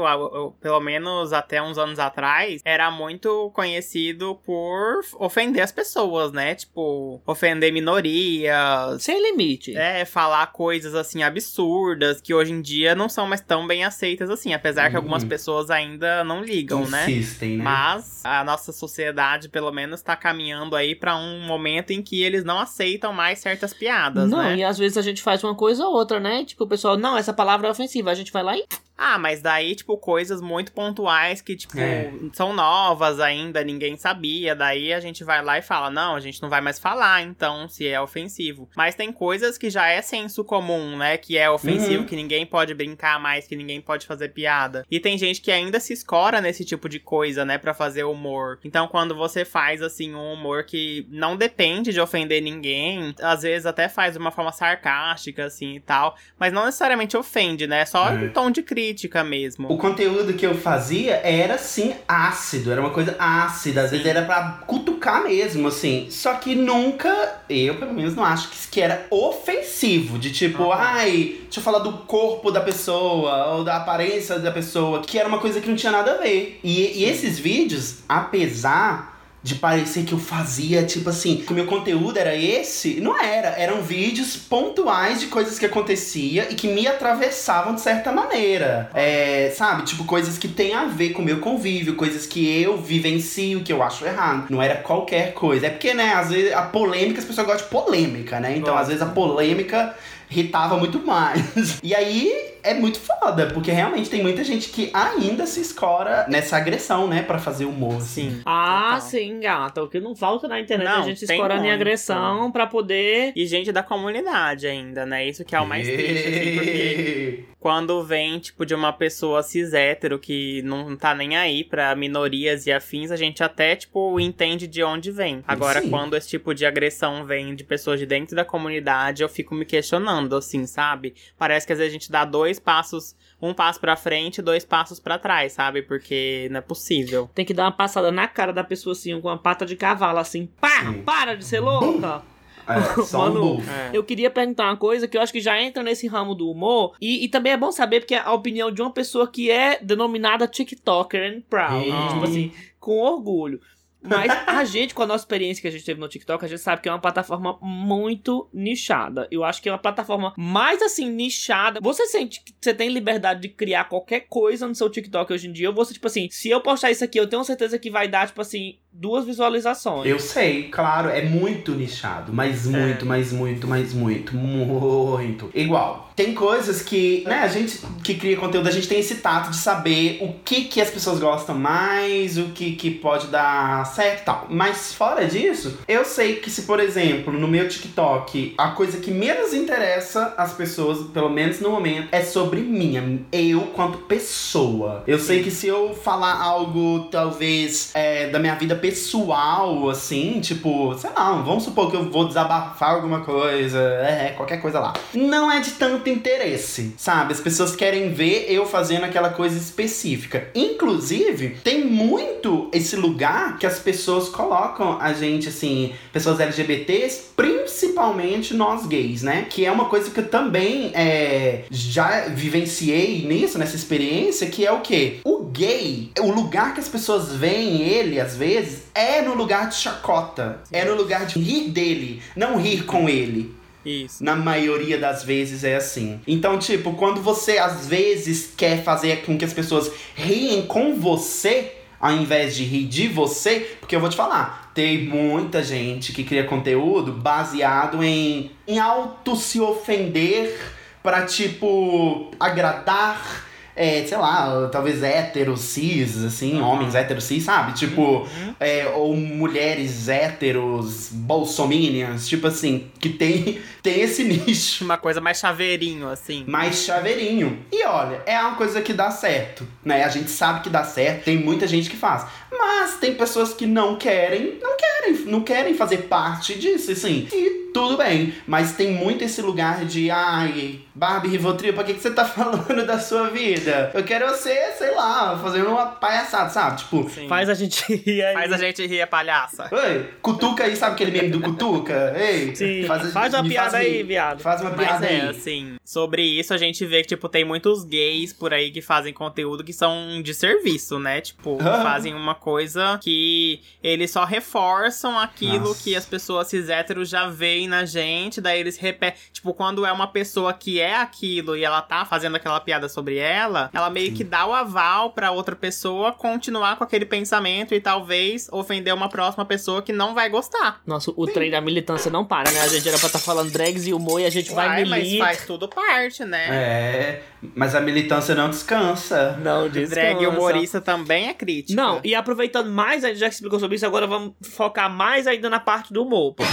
pelo menos até uns anos atrás, era muito conhecido por ofender as pessoas, né? Tipo, ofender minorias. Sem limite. É, falar coisas assim absurdas que hoje em dia não são mais tão bem aceitas assim, apesar que Uhum. algumas pessoas ainda não ligam, né? Insistem, né? Mas a nossa sociedade, pelo menos, tá caminhando aí pra um momento em que eles não aceitam mais certas piadas, Não, né? e às vezes a gente faz uma coisa ou outra, né? Tipo, o pessoal, não, essa palavra é ofensiva. A gente vai lá e. Ah, mas daí, tipo, coisas muito pontuais que, tipo, É. são novas ainda, ninguém sabia. Daí a gente vai lá e fala, não, a gente não vai mais falar, então, se é ofensivo. Mas tem coisas que já é senso comum, né? Que é ofensivo, Uhum. que ninguém pode brincar mais, que ninguém pode fazer piada. E tem gente que ainda se escora nesse tipo de coisa, né? Pra fazer humor. Então, quando você faz, assim, um humor que não depende de ofender ninguém, às vezes até faz de uma forma sarcástica, assim, e tal. Mas não necessariamente ofende, né? É só É. um tom de crítica mesmo. O conteúdo que eu fazia era, assim, ácido. Era uma coisa ácida. Às vezes era pra cutucar mesmo, assim. Só que nunca, eu pelo menos não acho que, que era ofensivo. De tipo, Uhum. ai, deixa eu falar do corpo da pessoa, ou da aparência da pessoa. Que era uma coisa que não tinha nada a ver. E, e esses vídeos, apesar de parecer que eu fazia, tipo assim, que o meu conteúdo era esse, não era. Eram vídeos pontuais de coisas que acontecia e que me atravessavam de certa maneira. É, sabe? Tipo, coisas que tem a ver com o meu convívio, coisas que eu vivencio, que eu acho errado. Não era qualquer coisa. É porque, né, às vezes a polêmica, as pessoas gostam de polêmica, né? Então, às vezes a polêmica irritava muito mais. E aí é muito foda, porque realmente tem muita gente que ainda se escora nessa agressão, né, Pra fazer humor. assim. Sim. Ah, total. sim, gata. O que não falta na internet é Não, a gente escorando em agressão pra poder. E gente da comunidade ainda, né? Isso que é o mais triste, assim, porque quando vem, tipo, de uma pessoa cis hétero que não tá nem aí pra minorias e afins, a gente até, tipo, entende de onde vem. Agora, Sim. quando esse tipo de agressão vem de pessoas de dentro da comunidade, eu fico me questionando, assim, sabe? Parece que às vezes a gente dá dois passos, um passo pra frente e dois passos pra trás, sabe? Porque não é possível. Tem que dar uma passada na cara da pessoa assim, com uma pata de cavalo, assim. Pá! Sim. Para de ser louca! É, só Mano, buff. É. Eu queria perguntar uma coisa que eu acho que já entra nesse ramo do humor. E, e também é bom saber, porque é a opinião de uma pessoa que é denominada TikToker and proud. Tipo assim, com orgulho. Mas a gente, com a nossa experiência que a gente teve no TikTok, a gente sabe que é uma plataforma muito nichada. Eu acho que é uma plataforma mais assim, nichada. Você sente que você tem liberdade de criar qualquer coisa no seu TikTok hoje em dia? Ou você, tipo assim, se eu postar isso aqui, eu tenho certeza que vai dar, tipo assim, duas visualizações. Eu sei, claro, é muito nichado, mas É. muito, mas muito, mas muito, muito. Igual. Tem coisas que, né, a gente que cria conteúdo, a gente tem esse tato de saber o que que as pessoas gostam mais, o que que pode dar certo e tal. Mas fora disso, eu sei que se, por exemplo, no meu TikTok, a coisa que menos interessa as pessoas, pelo menos no momento, é sobre mim, eu quanto pessoa. Eu sei que se eu falar algo, talvez, é, da minha vida pessoal, assim, tipo, sei lá, vamos supor que eu vou desabafar alguma coisa, é, qualquer coisa lá. Não é de tanto interesse, sabe? As pessoas querem ver eu fazendo aquela coisa específica. Inclusive, tem muito esse lugar que as pessoas colocam a gente, assim, pessoas LGBTs, principalmente nós gays, né? Que é uma coisa que eu também é, já vivenciei nisso, nessa experiência, que é o quê? O gay, o lugar que as pessoas veem ele, às vezes, é no lugar de chacota. É no lugar de rir dele, não rir com ele. Isso. Na maioria das vezes é assim. Então, tipo, quando você às vezes quer fazer com que as pessoas riem com você, ao invés de rir de você, porque eu vou te falar, tem muita gente que cria conteúdo baseado em, em auto se ofender pra, tipo, agradar. É, sei lá, talvez héteros cis, assim, Uhum. homens héteros cis, sabe? Tipo, é, ou mulheres héteros, bolsominions, tipo assim, que tem, tem esse nicho Uma coisa mais chaveirinho, assim. mais chaveirinho. E olha, é uma coisa que dá certo, né? A gente sabe que dá certo, tem muita gente que faz. Mas tem pessoas que não querem, não querem, não querem fazer parte disso, assim. E tudo bem, mas tem muito esse lugar de, ai, Barbie Rivotril, pra que, que você tá falando da sua vida? Eu quero ser, sei lá, fazendo uma palhaçada, sabe? Tipo, Sim. Faz a gente rir aí. Faz a gente rir, a palhaça. Oi, cutuca aí, sabe aquele meme do cutuca? Ei, Sim. a- Faz uma piada rir. aí, viado. Faz uma Mas piada é, aí. assim, sobre isso a gente vê que, tipo, tem muitos gays por aí que fazem conteúdo que são de serviço, né? Tipo, Ah. fazem uma coisa que eles só reforçam aquilo Nossa. que as pessoas cis héteros já veem na gente, daí eles repetem. Tipo, quando é uma pessoa que é aquilo e ela tá fazendo aquela piada sobre ela, ela meio que dá o aval pra outra pessoa continuar com aquele pensamento e talvez ofender uma próxima pessoa que não vai gostar. Nossa, o trem da militância não para, né? A gente era pra estar falando drags e humor e a gente vai Uai, mas milita. faz tudo parte, né? É, mas a militância não descansa. Não, descansa. Drag humorista também é crítica. Não, e aproveitando mais, a gente já explicou sobre isso, agora vamos focar mais ainda na parte do humor. pô.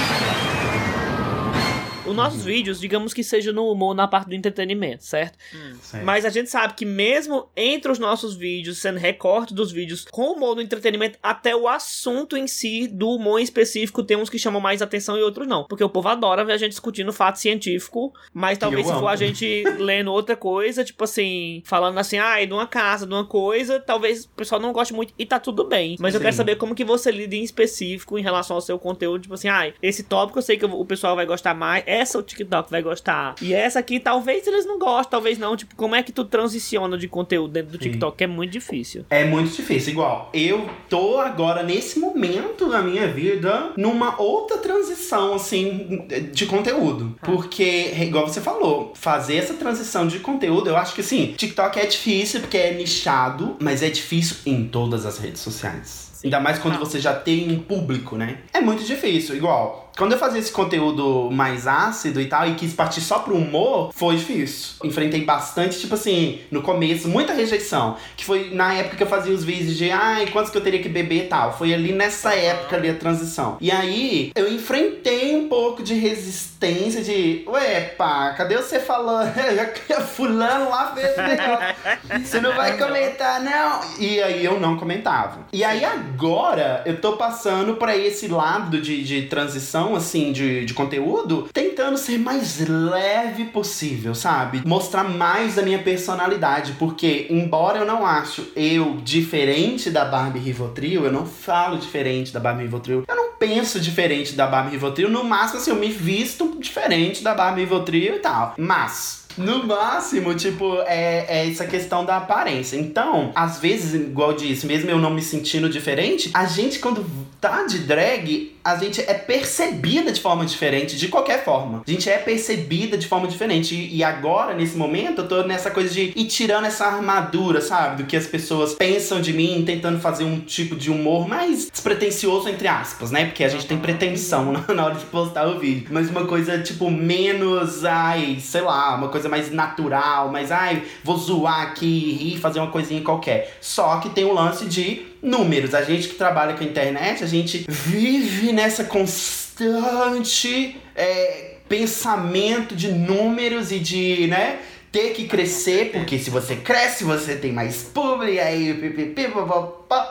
Os nossos vídeos, digamos que seja no humor, na parte do entretenimento, certo? Certo. Mas a gente sabe que mesmo entre os nossos vídeos, sendo recorte dos vídeos com humor no entretenimento, até o assunto em si do humor em específico tem uns que chamam mais atenção e outros não. Porque o povo adora ver a gente discutindo fato científico, mas talvez eu se for amo. a gente lendo outra coisa, tipo assim, falando assim, ai, de uma casa, de uma coisa, talvez o pessoal não goste muito e tá tudo bem. Mas eu Sim. quero saber como que você lida em específico em relação ao seu conteúdo, tipo assim, ai, esse tópico eu sei que o pessoal vai gostar mais, essa o TikTok vai gostar. E essa aqui talvez eles não gostem, talvez não. Tipo, como é que tu transiciona de conteúdo dentro do Sim. TikTok? Que é muito difícil. É muito difícil. Igual, eu tô agora, nesse momento da minha vida, numa outra transição, assim, de conteúdo. Porque, igual você falou, fazer essa transição de conteúdo, eu acho que, assim, TikTok é difícil porque é nichado, mas é difícil em todas as redes sociais. Ainda mais quando Não. você já tem um público, né? É muito difícil. Igual, quando eu fazia esse conteúdo mais ácido e tal, e quis partir só pro humor, foi difícil. Enfrentei bastante, tipo assim, no começo, muita rejeição. Que foi na época que eu fazia os vídeos de, ai, quantos que eu teria que beber e tal. Foi ali nessa época ali a transição. E aí, eu enfrentei um pouco de resistência de, ué, pá, cadê você falando? Fulano lá fez. Você não vai comentar, não. E aí eu não comentava. E aí agora eu tô passando pra esse lado de, de transição, assim, de, de conteúdo, tentando ser mais leve possível, sabe? Mostrar mais da minha personalidade. Porque, embora eu não acho eu diferente da Barbie Rivotril, eu não falo diferente da Barbie Rivotril, eu não penso diferente da Barbie Rivotril, no máximo, assim, eu me visto diferente da Barbie Rivotril e tal. Mas. No máximo, tipo, é, é essa questão da aparência. Então, às vezes, igual eu disse, mesmo eu não me sentindo diferente, a gente, quando tá de drag, a gente é percebida de forma diferente, de qualquer forma. A gente é percebida de forma diferente. E, e agora, nesse momento, eu tô nessa coisa de ir tirando essa armadura, sabe? Do que as pessoas pensam de mim, tentando fazer um tipo de humor mais despretensioso, entre aspas, né? Porque a gente tem pretensão na- na hora de postar o vídeo. Mas uma coisa, tipo, menos, ai, sei lá, uma coisa mais natural, mais, ai, vou zoar aqui, rir, fazer uma coisinha qualquer. Só que tem o lance de números. A gente que trabalha com a internet, a gente vive nessa constante é, pensamento de números e de, né? Ter que crescer, porque se você cresce, você tem mais público, e aí pipipi,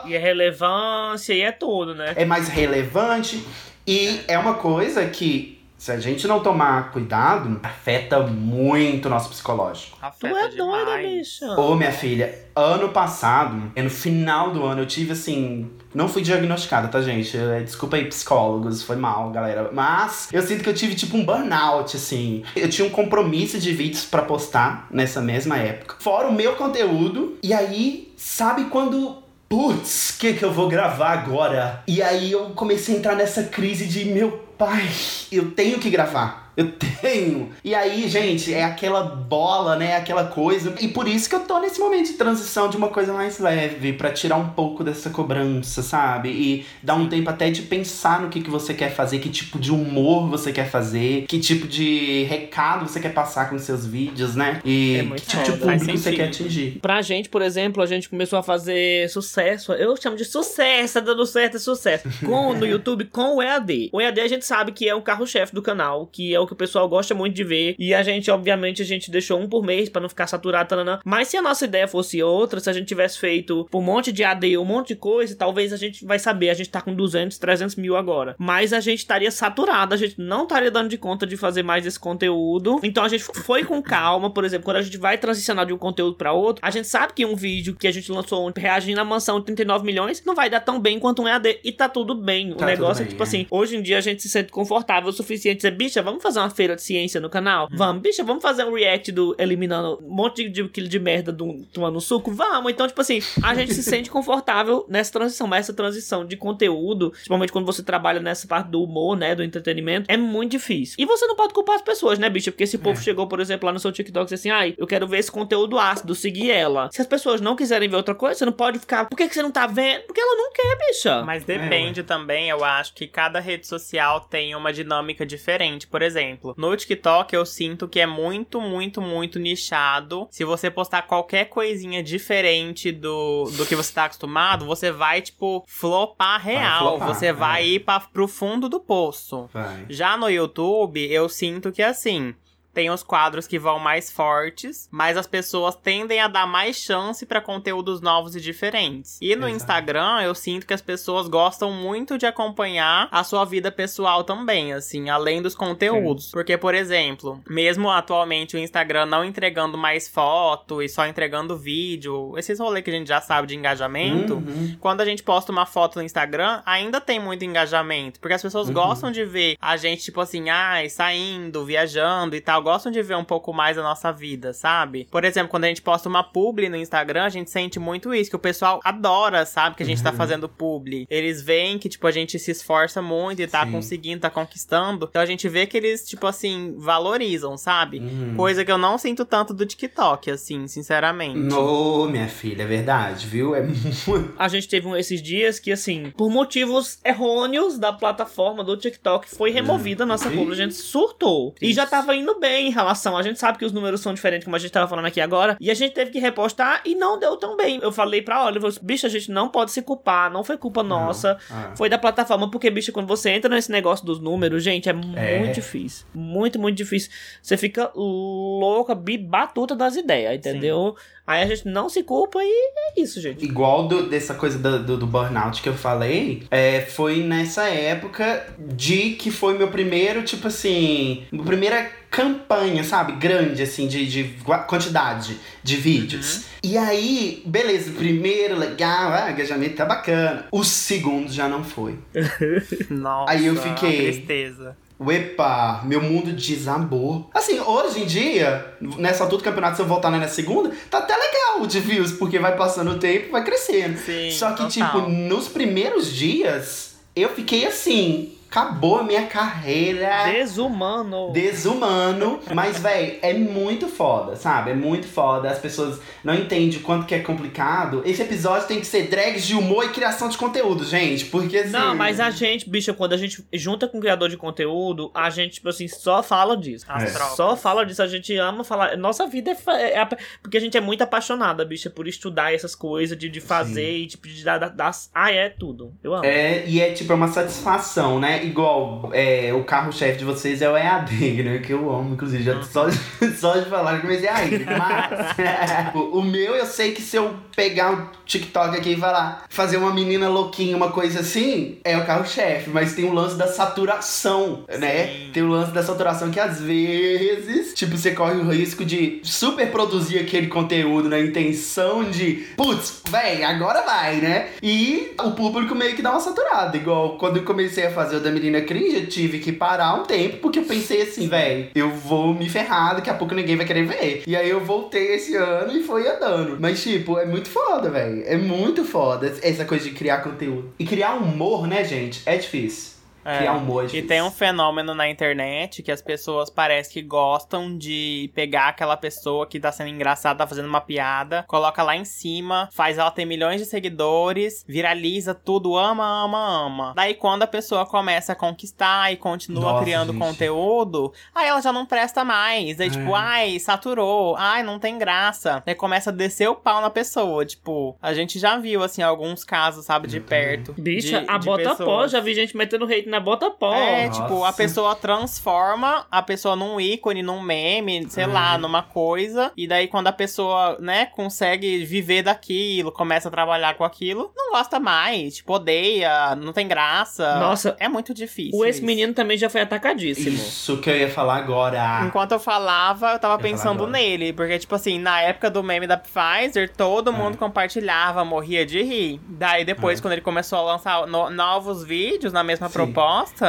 E a relevância e é tudo, né? é mais relevante. E é uma coisa que, se a gente não tomar cuidado, afeta muito o nosso psicológico. Tu Afeta é doida, demais. bicha. Ô, minha filha, ano passado, no final do ano, eu tive assim. Não fui diagnosticada, tá, gente? É, Desculpa aí, psicólogos, foi mal, galera. Mas eu sinto que eu tive tipo um burnout, assim. Eu tinha um compromisso de vídeos pra postar nessa mesma época. Fora o meu conteúdo. E aí, sabe quando. Putz, o que, que eu vou gravar agora? E aí eu comecei a entrar nessa crise de meu pai, eu tenho que gravar. Eu tenho. E aí, gente, é aquela bola, né? Aquela coisa. E por isso que eu tô nesse momento de transição de uma coisa mais leve, pra tirar um pouco dessa cobrança, sabe? E dar um tempo até de pensar no que, que você quer fazer, que tipo de humor você quer fazer, que tipo de recado você quer passar com seus vídeos, né? E É que tipo de público você quer atingir. Pra gente, por exemplo, a gente começou a fazer sucesso. Eu chamo de sucesso, tá dando certo, é sucesso. Com, no YouTube, com o EAD. O EAD a gente sabe que é o carro-chefe do canal, que é o que o pessoal gosta muito de ver. E a gente, obviamente, a gente deixou um por mês pra não ficar saturado, tananã. Mas se a nossa ideia fosse outra, se a gente tivesse feito um monte de AD, um monte de coisa, talvez a gente vai saber. A gente tá com 200, 300 mil agora. Mas a gente estaria saturado, a gente não estaria dando de conta de fazer mais esse conteúdo. Então a gente foi com calma, por exemplo, quando a gente vai transicionar de um conteúdo pra outro, a gente sabe que um vídeo que a gente lançou ontem, reagindo à mansão de 39 milhões, não vai dar tão bem quanto um EAD. E tá tudo bem. Tá o negócio tudo é bem, tipo é. assim, hoje em dia a gente se sente confortável o suficiente dizer, bicha, vamos fazer uma feira de ciência no canal? Hum. Vamos, bicha, vamos fazer um react do eliminando um monte de, de quilo de merda do, tomando suco? Vamos. Então, tipo assim, a gente se sente confortável nessa transição, mas essa transição de conteúdo, principalmente quando você trabalha nessa parte do humor, né, do entretenimento, é muito difícil. E você não pode culpar as pessoas, né, bicha? Porque esse povo É. chegou, por exemplo, lá no seu TikTok e disse assim, ai, eu quero ver esse conteúdo ácido, seguir ela. Se as pessoas não quiserem ver outra coisa, você não pode ficar, por que, que você não tá vendo? Porque ela não quer, bicha. Mas depende também, eu acho que cada rede social tem uma dinâmica diferente. Por exemplo, no TikTok eu sinto que é muito, muito, muito nichado. Se você postar qualquer coisinha diferente do, do que você tá acostumado, você vai, tipo, flopar real. flopar, você vai é. ir pra, pro fundo do poço. Vai. Já no YouTube, eu sinto que assim. Tem os quadros que vão mais fortes, mas as pessoas tendem a dar mais chance pra conteúdos novos e diferentes. E no Exato. Instagram, eu sinto que as pessoas gostam muito de acompanhar a sua vida pessoal também, assim, além dos conteúdos. Porque, por exemplo, mesmo atualmente o Instagram não entregando mais foto e só entregando vídeo, esses rolês que a gente já sabe de engajamento, Uhum. quando a gente posta uma foto no Instagram, ainda tem muito engajamento. Porque as pessoas Uhum. gostam de ver a gente, tipo assim, ai, saindo, viajando e tal. Gostam de ver um pouco mais a nossa vida, sabe? Por exemplo, quando a gente posta uma publi no Instagram, a gente sente muito isso, que o pessoal adora, sabe? Que a gente tá Uhum. fazendo publi. Eles veem que, tipo, a gente se esforça muito e tá Sim. conseguindo, tá conquistando. Então a gente vê que eles, tipo assim, valorizam, sabe? Uhum. Coisa que eu não sinto tanto do TikTok, assim, sinceramente. No, minha filha, é verdade, viu? É muito. A gente teve um, esses dias que, assim, por motivos errôneos da plataforma do TikTok, foi removida a nossa Ih. publi. A gente surtou. E já tava indo bem em relação. A gente sabe que os números são diferentes, como a gente tava falando aqui agora. E a gente teve que repostar e não deu tão bem. Eu falei pra Oliver, bicho, a gente não pode se culpar. Não foi culpa nossa. Ah. Foi da plataforma, porque, bicho, quando você entra nesse negócio dos números, gente, é, É. muito difícil. Muito, muito difícil. Você fica louca, batuta das ideias, entendeu? Aí a gente não se culpa e é isso, gente. Igual do- dessa coisa do, do, do burnout que eu falei, é, foi nessa época de que foi meu primeiro, tipo assim, minha primeira campanha, sabe? Grande, assim, de, de quantidade de vídeos. E aí, beleza, primeiro, legal, ah, engajamento tá bacana. O segundo já não foi. Nossa, Aí eu fiquei- tristeza. Epa, meu mundo desabou. Assim, hoje em dia, nessa altura do campeonato, se eu voltar na segunda, tá até legal de views, porque vai passando o tempo, vai crescendo. Sim, Só que, total. tipo, nos primeiros dias, eu fiquei assim, acabou a minha carreira. Desumano. Desumano, mas véi, é muito foda, sabe? É muito foda. As pessoas não entendem o quanto que é complicado. Esse episódio tem que ser drags de humor e criação de conteúdo, gente. Porque assim. Não, mas a gente, bicha, quando a gente junta com o criador de conteúdo, a gente, tipo assim, só fala disso. É. Só fala disso, a gente ama falar. Nossa vida é, fa- é a- Porque a gente é muito apaixonada, bicha, por estudar essas coisas, de, de fazer e, tipo, de dar. dar- dar- Ah, é tudo. Eu amo. É, e é tipo é uma satisfação, né? Igual é, o carro-chefe de vocês é o EAD, né? Que eu amo, inclusive. Já, só, só de falar, eu comecei a rir. Mas o, o meu, eu sei que se eu pegar o TikTok aqui e falar, fazer uma menina louquinha, uma coisa assim, é o carro-chefe. Mas tem o lance da saturação, né? Sim. Tem o lance da saturação que às vezes, tipo, você corre o risco de super produzir aquele conteúdo na intenção de, putz, véi, agora vai, né? E o público meio que dá uma saturada. Igual quando eu comecei a fazer o da menina cringe, eu tive que parar um tempo, porque eu pensei assim, véi, eu vou me ferrar, daqui a pouco ninguém vai querer ver. E aí eu voltei esse ano e foi andando. Mas, tipo, é muito foda, véi. É muito foda essa coisa de criar conteúdo. E criar humor, né, gente? É difícil. É. Criar é E tem um fenômeno na internet que as pessoas parece que gostam de pegar aquela pessoa que tá sendo engraçada, tá fazendo uma piada, coloca lá em cima, faz ela ter milhões de seguidores, viraliza tudo, ama, ama, ama. Daí quando a pessoa começa a conquistar e continua Nossa, criando gente. conteúdo, aí ela já não presta mais. Daí, tipo, É. ai, saturou, ai, não tem graça. Daí começa a descer o pau na pessoa. Tipo, a gente já viu, assim, alguns casos, sabe, de perto. Bicha, de- a de bota pó, já vi gente metendo hate na bota pó. É, Nossa. tipo, a pessoa transforma a pessoa num ícone, num meme, sei lá, Uhum. numa coisa. E daí, quando a pessoa, né, consegue viver daquilo, começa a trabalhar com aquilo, não gosta mais, tipo, odeia, não tem graça. Nossa, É muito difícil. o esse isso. menino também já foi atacadíssimo. Isso que eu ia falar agora. Enquanto eu falava, eu tava Eu pensando nele. Porque, tipo assim, na época do meme da Pfizer, todo mundo É. compartilhava, morria de rir. Daí depois, É. quando ele começou a lançar no- novos vídeos na mesma Sim. proposta,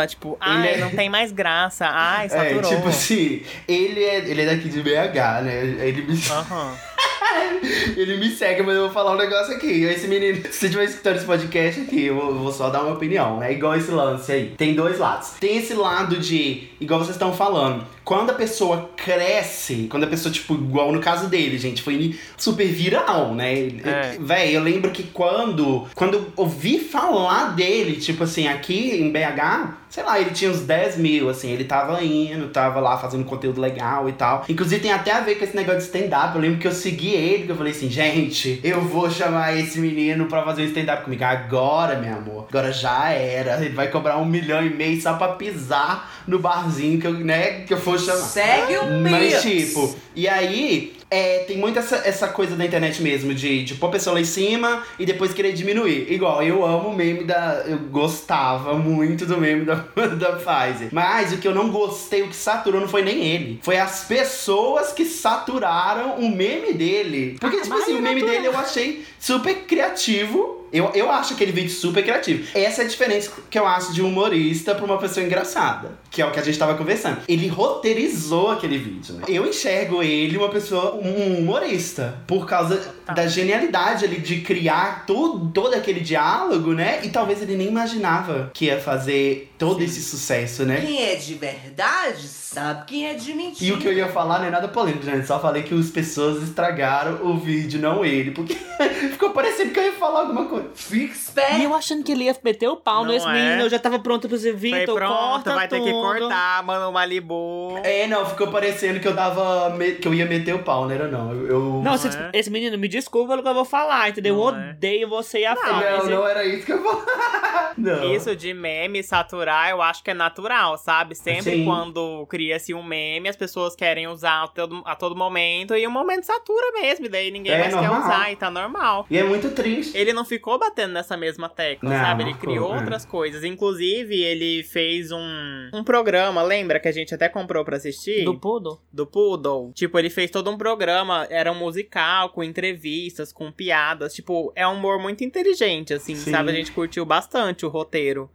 tipo, ai, é- não tem mais graça. Ai, É, saturou. tipo assim, ele é, ele é daqui de BH, né? Ele me, Aham. ele me segue, mas eu vou falar um negócio aqui. Esse menino, se você estiver escutando esse podcast aqui, eu vou, eu vou só dar uma opinião. É igual esse lance aí. Tem dois lados. Tem esse lado de, igual vocês estão falando, quando a pessoa cresce, quando a pessoa, tipo, igual no caso dele, gente, foi super viral, né? É. Véi, eu lembro que quando, quando eu ouvi falar dele, tipo assim, aqui em BH, sei lá, ele tinha uns 10 mil, assim, ele tava indo, tava lá fazendo conteúdo legal e tal. Inclusive tem até a ver com esse negócio de stand-up. Eu lembro que eu segui ele, que eu falei assim, gente, eu vou chamar esse menino pra fazer um stand-up comigo. Agora, meu amor, agora já era. Ele vai cobrar um milhão e meio só pra pisar no barzinho que eu, né, que eu for chamar. Segue o Mas, tipo, e aí, é, tem muito essa, essa coisa da internet mesmo, de, de pôr a pessoa lá em cima e depois querer diminuir. Igual, eu amo o meme da. Eu gostava muito do meme da, da Pfizer. Mas o que eu não gostei, o que saturou não foi nem ele. Foi as pessoas que saturaram o meme dele. Porque, tipo assim, o meme dele eu achei super criativo. Eu, eu acho aquele vídeo super criativo. Essa é a diferença que eu acho de um humorista pra uma pessoa engraçada. Que é o que a gente tava conversando. Ele roteirizou aquele vídeo. Né? Eu enxergo ele uma pessoa, um humorista. Por causa Tá. da genialidade ali de criar todo, todo aquele diálogo, né? E talvez ele nem imaginava que ia fazer todo esse sucesso, né? Quem é de verdade sabe quem é de mentira. E o que eu ia falar não é nada polêmico, gente. Só falei que as pessoas estragaram o vídeo, não ele. Porque ficou parecendo que eu ia falar alguma coisa. Fica E eu achando que ele ia meter o pau Não nesse é? menino, eu já tava pronto pra dizer, Vitor, pronto, corta vai ter que tudo. Cortar, mano, Malibu. É, não, ficou parecendo que eu dava. me- que eu ia meter o pau, não era não. Eu. eu- Não, esse, é? esse menino, me desculpa pelo que eu vou falar, entendeu? eu Não é? odeio você e a não, Fábio. não era isso que eu falar. Não. Isso de meme saturar, eu acho que é natural, sabe? Sempre Sim. quando cria-se um meme, as pessoas querem usar a todo, a todo momento e o momento satura mesmo, e daí ninguém É mais normal. quer usar e tá normal. E é muito triste. Ele não ficou batendo nessa mesma tecla, Não, sabe? Ele não criou é. outras coisas. Inclusive, ele fez um, um programa, lembra que a gente até comprou pra assistir? Do Poodle? do Poodle. Tipo, ele fez todo um programa, era um musical, com entrevistas, com piadas. Tipo, é um humor muito inteligente, assim, Sim. sabe? A gente curtiu bastante o roteiro.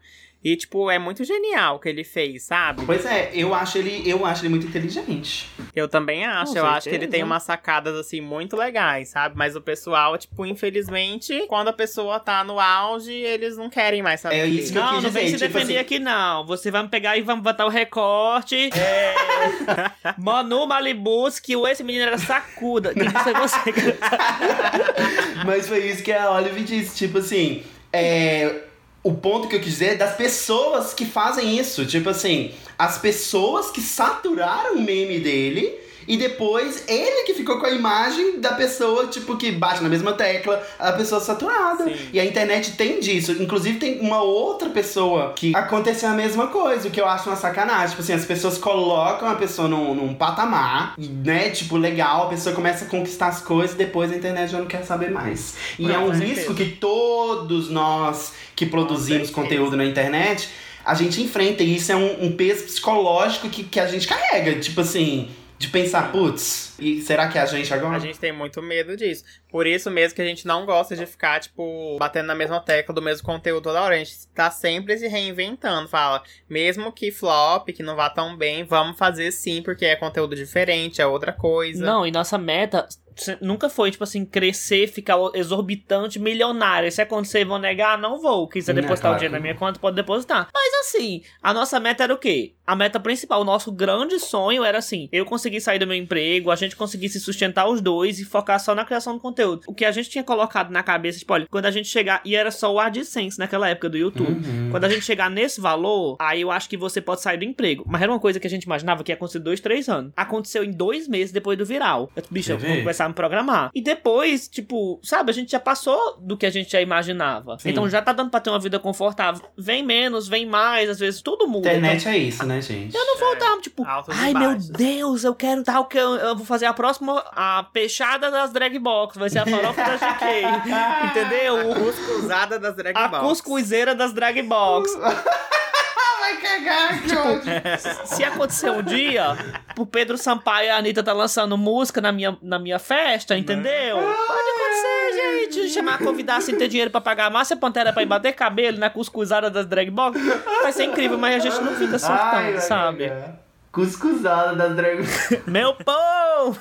E, tipo, é muito genial o que ele fez, sabe? Pois é, eu acho ele, eu acho ele muito inteligente. Eu também acho. Com eu acho que ele certeza. tem umas sacadas, assim, muito legais, sabe? Mas o pessoal, tipo, infelizmente, quando a pessoa tá no auge, eles não querem mais saber. É isso que eu Não, quis não vem dizer, se tipo defender assim- aqui, não. Você vai me pegar e vai me botar o recorte. É... Manu Malibus, que o esse menino era sacuda. Quem disse é você? Mas foi isso que a Olive disse, tipo assim, é, o ponto que eu quis dizer é das pessoas que fazem isso, tipo assim, as pessoas que saturaram o meme dele e depois ele que ficou com a imagem da pessoa, tipo, que bate na mesma tecla, a pessoa saturada. Sim. E a internet tem disso. Inclusive tem uma outra pessoa que aconteceu a mesma coisa, o que eu acho uma sacanagem. Tipo assim, as pessoas colocam a pessoa num, num patamar, né? Tipo, legal, a pessoa começa a conquistar as coisas e depois a internet já não quer saber mais. E Não, é um risco que todos nós que produzimos conteúdo na internet, a gente enfrenta. E isso é um, um peso psicológico que, que a gente carrega. Tipo assim, de pensar, putz, e será que é a gente agora? A gente tem muito medo disso. Por isso mesmo que a gente não gosta de ficar, tipo, batendo na mesma tecla do mesmo conteúdo toda hora. A gente tá sempre se reinventando. Fala, mesmo que flop, que não vá tão bem, vamos fazer sim, porque é conteúdo diferente, é outra coisa. Não, e nossa meta nunca foi, tipo assim, crescer, ficar exorbitante, milionário. Se acontecer, vão negar? Não vou. Quiser Não, depositar claro o dinheiro na minha conta, pode depositar. Mas assim, a nossa meta era o quê? A meta principal, o nosso grande sonho era assim: eu conseguir sair do meu emprego, a gente conseguir se sustentar os dois e focar só na criação do conteúdo. O que a gente tinha colocado na cabeça, tipo, olha, quando a gente chegar, e era só o AdSense naquela época do YouTube. Uhum. Quando a gente chegar nesse valor, aí eu acho que você pode sair do emprego. Mas era uma coisa que a gente imaginava que ia acontecer dois, três anos. Aconteceu em dois meses depois do viral. Eu, Bicho, ver? começar a me programar. E depois, tipo, sabe, a gente já passou do que a gente já imaginava. Sim. Então já tá dando pra ter uma vida confortável. Vem menos, vem mais, às vezes tudo muda. Internet é isso, né, gente? Eu não vou dar, tipo, Altos ai meu. Deus, eu quero dar o que eu, eu vou fazer a próxima, a peixada das drag box, vai ser a farofa da GK, entendeu? O- Cuscuzada das drag A balls. cuscuzeira das drag box. Vai cagar, que ódio. Se acontecer um dia, o Pedro Sampaio e a Anitta tá lançando música na minha, na minha festa, entendeu? Pode acontecer, gente. Chamar, convidar sem ter dinheiro pra pagar a Márcia Pantera pra ir bater cabelo na cuscuzada das drag box. Vai ser incrível, mas a gente não fica surtando, sabe? Cuscuzada das drag. Meu povo!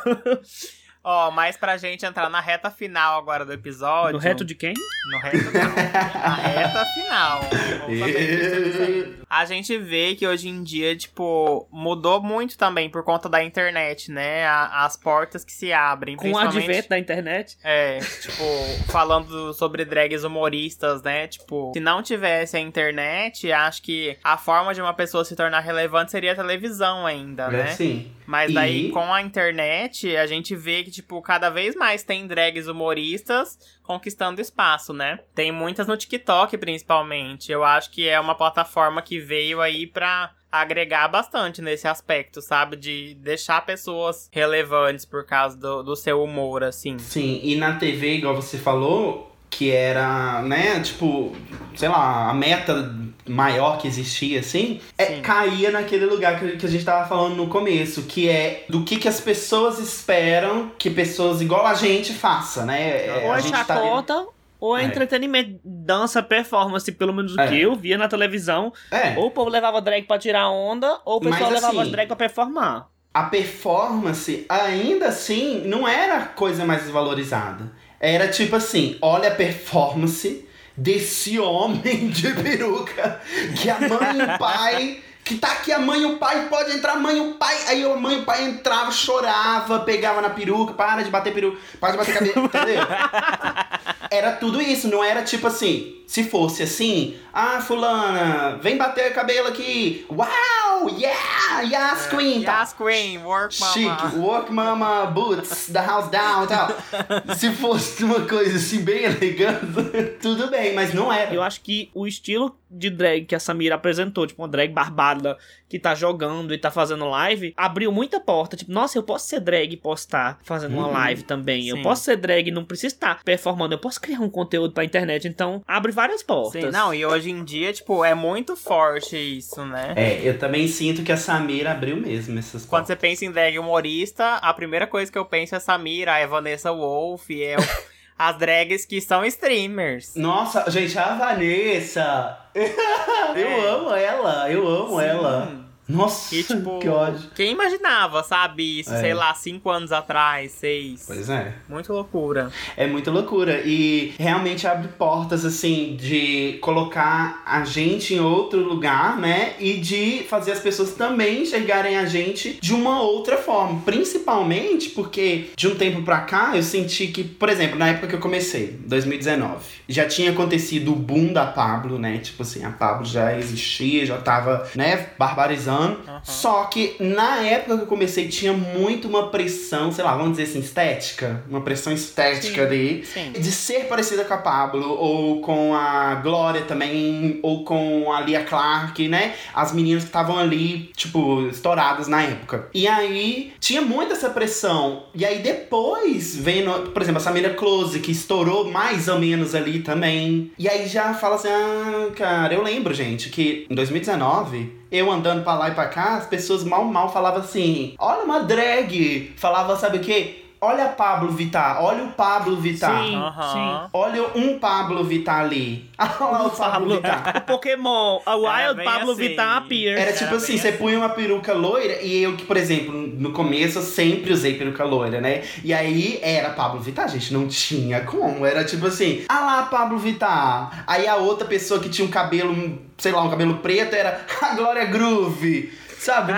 Ó, mas pra gente entrar na reta final agora do episódio. No reto de quem? No reto não. Na reta final. Vamos saber disso aí. A gente vê que hoje em dia, tipo, mudou muito também por conta da internet, né? A- as portas que se abrem. Com o advento da internet. É, tipo, falando sobre drags humoristas, né? Tipo, se não tivesse a internet, acho que a forma de uma pessoa se tornar relevante seria a televisão ainda, É, né? sim. Mas E- daí, com a internet, a gente vê que, tipo, cada vez mais tem drags humoristas conquistando espaço, né? Tem muitas no TikTok, principalmente. Eu acho que é uma plataforma que veio aí pra agregar bastante nesse aspecto, sabe? De deixar pessoas relevantes por causa do, do seu humor, assim. Sim, e na TV, igual você falou, que era, né, tipo, sei lá, a meta maior que existia, assim, é, caía naquele lugar que, que a gente tava falando no começo, que é do que, que as pessoas esperam que pessoas igual a gente faça, né? É, ou a é gente tá ali- chacota, Ou é, É. entretenimento, dança, performance, pelo menos o É. que eu via na televisão. É. Ou o povo levava drag pra tirar onda, ou o pessoal Mas, levava assim, as drag pra performar. a performance, ainda assim, não era a coisa mais valorizada. Era tipo assim, olha a performance desse homem de peruca, que a mãe e o pai... Que tá aqui a mãe e o pai, pode entrar a mãe e o pai. Aí a mãe e o pai entrava, chorava, pegava na peruca, para de bater peruca, para de bater cabelo, entendeu? Era tudo isso, não era tipo assim, se fosse assim, ah, fulana, vem bater cabelo aqui. Uau, yeah, yes, queen. tá. Yas Queen, work mama. Chique, work mama boots, the house down e tal. Se fosse uma coisa assim bem elegante, tudo bem, mas não era. Eu acho que o estilo de drag que a Samira apresentou, tipo, uma drag barbada que tá jogando e tá fazendo live, abriu muita porta. Tipo, nossa, eu posso ser drag e posso estar fazendo uma Uhum. live também. Eu Sim. posso ser drag e não preciso estar performando. Eu posso criar um conteúdo pra internet. Então, abre várias portas. Sim, não, e hoje em dia, tipo, é muito forte isso, né? É, eu também sinto que a Samira abriu mesmo essas Quando portas. você pensa em drag humorista, a primeira coisa que eu penso é Samira, é Vanessa Wolf, é o- as drags que são streamers. Nossa, gente, a Vanessa. eu É. amo ela, eu amo Sim. ela. Nossa, Que, tipo, que ódio. quem imaginava, sabe? Isso, É. sei lá, cinco anos atrás, seis. Pois é. Muito loucura. É muita loucura. E realmente abre portas, assim, de colocar a gente em outro lugar, né? E de fazer as pessoas também enxergarem a gente de uma outra forma. Principalmente porque, de um tempo pra cá, eu senti que, por exemplo, na época que eu comecei, 2019, já tinha acontecido o boom da Pablo, né? Tipo assim, a Pablo já existia, já tava, né, barbarizando. Só que na época que eu comecei, tinha muito uma pressão, sei lá, vamos dizer assim, estética. Uma pressão estética. Sim. De ser parecida com a Pablo, ou com a Glória também, ou com a Lia Clark, né? As meninas que estavam ali, tipo, estouradas na época. E aí, tinha muito essa pressão. E aí, depois, vendo, por exemplo, a Samira Close, que estourou mais ou menos ali também. E aí já fala assim, ah, cara, eu lembro, gente, que em 2019 eu andando pra lá e pra cá, as pessoas mal mal falavam assim: olha uma drag. Falava, sabe o quê? Olha a Pablo Vittar, olha o Pablo Vittar. Sim, Aham. Olha um Pablo Vittar ali. Olha lá o Pablo Vittar. O Pokémon, a Wild Pablo assim. Vittar appears. Era tipo Era assim, você assim. punha uma peruca loira e eu que, por exemplo, no começo eu sempre usei peruca loira, né? E aí era Pablo Vittar, gente, não tinha como. Era tipo assim, ah lá, Pablo Vittar. Aí a outra pessoa que tinha um cabelo, sei lá, um cabelo preto era a Glória Groove. Sabe?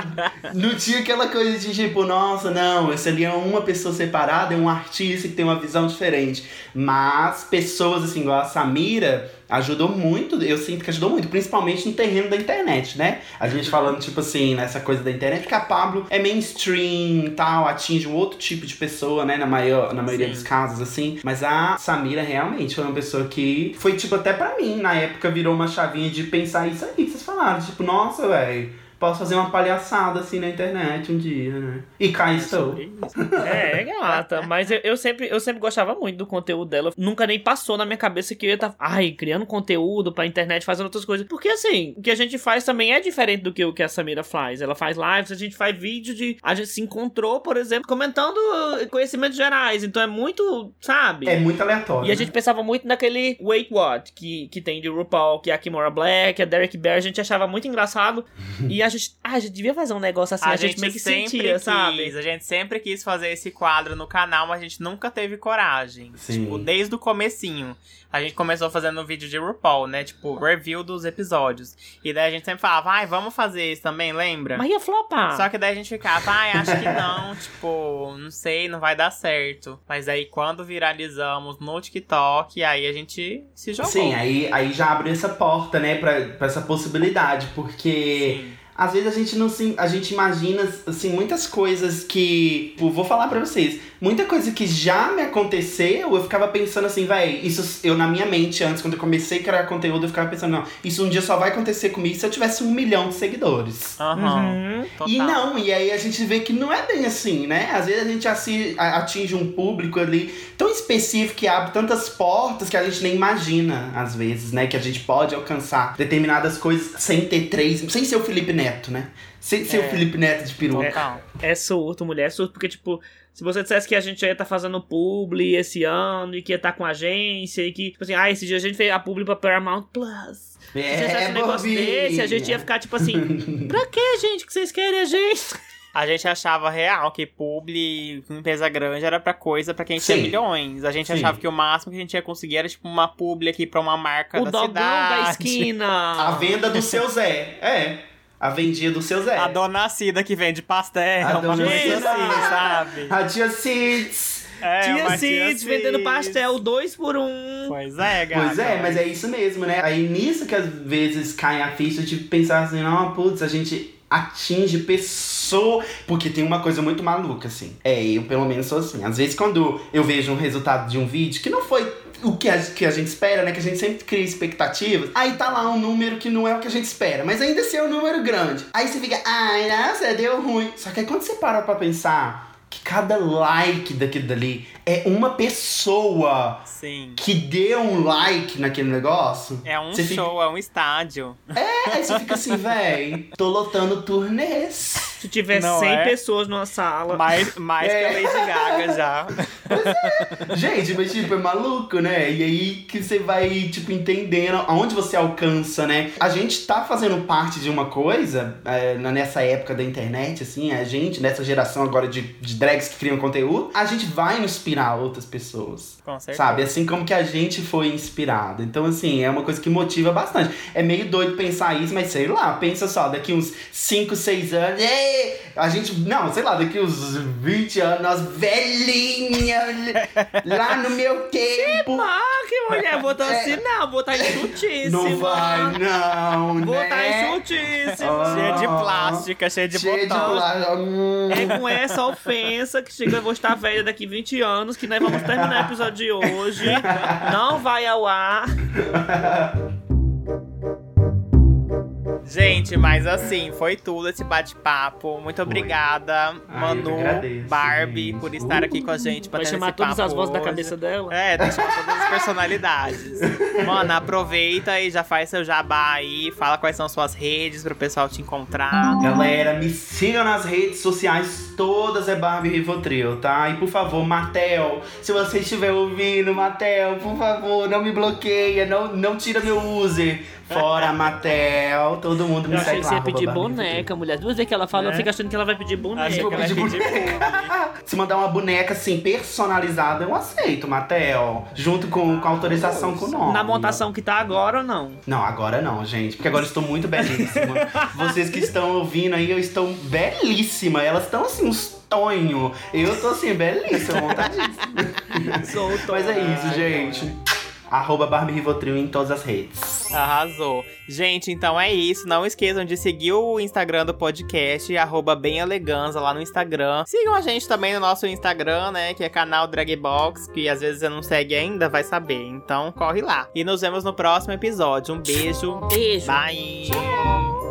não tinha aquela coisa de tipo, nossa, não, esse ali é uma pessoa separada, é um artista que tem uma visão diferente. Mas pessoas assim, igual a Samira, ajudou muito, eu sinto que ajudou muito, principalmente no terreno da internet, né? A gente falando, tipo assim, nessa coisa da internet, que a Pablo é mainstream e tal, atinge um outro tipo de pessoa, né? Na, maior, na maioria Sim. dos casos, assim. Mas a Samira realmente foi uma pessoa que foi, tipo, até pra mim, na época, virou uma chavinha de pensar isso aí que vocês falaram. Tipo, nossa, velho. Posso fazer uma palhaçada assim na internet um dia, né? E cá estou. É, é gata. Mas eu, eu sempre, eu sempre gostava muito do conteúdo dela. Nunca nem passou na minha cabeça que eu ia estar, ai, criando conteúdo pra internet, fazendo outras coisas. Porque assim, o que a gente faz também é diferente do que o que a Samira faz. Ela faz lives, a gente faz vídeo de. A gente se encontrou, por exemplo, comentando conhecimentos gerais. Então é muito, sabe? É muito aleatório. E a gente pensava muito naquele Wait What, que, que tem de RuPaul, que é a Kimora Black, a Derek Bear, a gente achava muito engraçado. e a gente, ah, a gente devia fazer um negócio assim, a, gente, meio que sempre sentia, quis, sabe? A gente sempre quis fazer esse quadro no canal, mas a gente nunca teve coragem. Sim. Tipo, desde o comecinho. A gente começou fazendo vídeo de RuPaul, né? Tipo, review dos episódios. E daí a gente sempre falava, ai, vamos fazer isso também, lembra? Mas ia flopar. Só que daí a gente ficava, ai, acho que não, tipo, não sei, não vai dar certo. Mas aí quando viralizamos no TikTok, aí a gente se jogou. Sim, aí, aí já abre essa porta, né, pra, pra essa possibilidade, porque Sim. Às vezes a gente não se, a gente imagina assim muitas coisas que, tipo, vou falar pra vocês, muita coisa que já me aconteceu, eu ficava pensando assim, véi, isso eu na minha mente antes quando eu comecei a criar conteúdo, eu ficava pensando, não, isso um dia só vai acontecer comigo se eu tivesse um milhão de seguidores. Aham. Uhum. Total. E não, e aí a gente vê que não é bem assim, né? Às vezes a gente assi- atinge um público ali tão específico que abre tantas portas que a gente nem imagina, às vezes, né? Que a gente pode alcançar determinadas coisas sem ter três, sem ser o Felipe Neto, né? Sem ser É. o Felipe Neto de peruca. Total. É surto, mulher, é surto, porque, tipo, se você dissesse que a gente ia estar fazendo publi esse ano e que ia estar com agência e que, tipo assim, ah, esse dia a gente fez a publi pra Paramount Plus. se você fizesse um negócio bobinha. desse, a gente ia ficar, tipo assim, pra que, gente, que vocês querem a gente? A gente achava real que publi com empresa grande era pra coisa pra quem tinha Sim. milhões. A gente Sim. achava que o máximo que a gente ia conseguir era tipo uma publi aqui pra uma marca O da dogão cidade. da esquina. A venda do seu Zé. É. A vendia do seu Zé. A dona Cida que vende pastel, A uma dona coisa Cida. assim, sabe? A tia Cids. É, Tia uma Cid vendendo pastel, dois por um. Pois é, gata. Pois é, mas é isso mesmo, né? Aí nisso que às vezes cai a ficha de pensar assim, não, putz, a gente atinge pessoa. Porque tem uma coisa muito maluca, assim. É, eu pelo menos sou assim. Às vezes quando eu vejo um resultado de um vídeo que não foi o que a, que a gente espera, né? Que a gente sempre cria expectativas. Aí tá lá um número que não é o que a gente espera, mas ainda assim é um número grande. Aí você fica, ai, nossa, deu ruim. Só que aí quando você para pra pensar que cada like daquilo dali é uma pessoa Sim. que deu um like naquele negócio. É um Você fica- show, é um estádio. É, aí você fica assim, véi, tô lotando turnês. Se tiver Não 100 é? pessoas numa sala. Mais, mais É. que a Lady Gaga já. Gente, mas tipo, é maluco, né? E aí que você vai, tipo, entendendo aonde você alcança, né? A gente tá fazendo parte de uma coisa, é, na- nessa época da internet, assim, a gente, nessa geração agora de, de drags que criam conteúdo, a gente vai inspirar outras pessoas. Com certeza. Sabe? Assim como que a gente foi inspirado. Então, assim, é uma coisa que motiva bastante. É meio doido pensar isso, mas sei lá, pensa só, daqui uns 5, 6 anos. "Ei, A gente. Não, sei lá, daqui uns 20 anos, nós velhinhas, lá no meu tempo. Ah, que mulher, vou estar É. assim, não, vou estar enxutíssima. Não vai, não, Vou né? estar enxutíssima. Ah. Cheia de plástica, cheia de Cheio de botão. plástico. Hum. É com essa ofensa que chega, eu vou estar velha daqui 20 anos, que nós vamos terminar o episódio de hoje. Não vai ao ar. Gente, mas assim, foi tudo esse bate-papo. Muito obrigada, Ai, eu Manu, agradeço, Barbie, gente. por estar aqui com a gente. Vai batendo chamar esse todas papo as vozes da cabeça dela. É, tem que chamar todas as personalidades. Mano, aproveita e já faz seu jabá aí. Fala quais são suas redes pro pessoal te encontrar. Galera, me sigam nas redes sociais, todas é Barbie Rivotril, tá? E por favor, Matel, se você estiver ouvindo, Matel, por favor, não me bloqueia, não, não tira meu user. Fora Matel, todo mundo me Eu achei segue que lá. você ia pedir boneca, mulher. Duas vezes que ela fala, eu É? fico achando que ela vai pedir Achei boneca. que ela ia pedir boneca. Se mandar uma boneca assim, personalizada, eu aceito, Matel. Junto com, com autorização com o nome. Na montação que tá agora ou não? Não, agora não, gente. Porque agora eu estou muito belíssima. Vocês que estão ouvindo aí, eu estou belíssima. Elas estão assim, uns. Eu tô assim, belíssima, montadíssima. Solto. Mas é isso, gente. Arroba Barbie Rivotril em todas as redes. Arrasou. Gente, então é isso. Não esqueçam de seguir o Instagram do podcast, arroba bem eleganza lá no Instagram. Sigam a gente também no nosso Instagram, né? Que é canal Dragbox, que às vezes você não segue ainda, vai saber. Então corre lá. E nos vemos no próximo episódio. Um beijo. Beijo. Bye.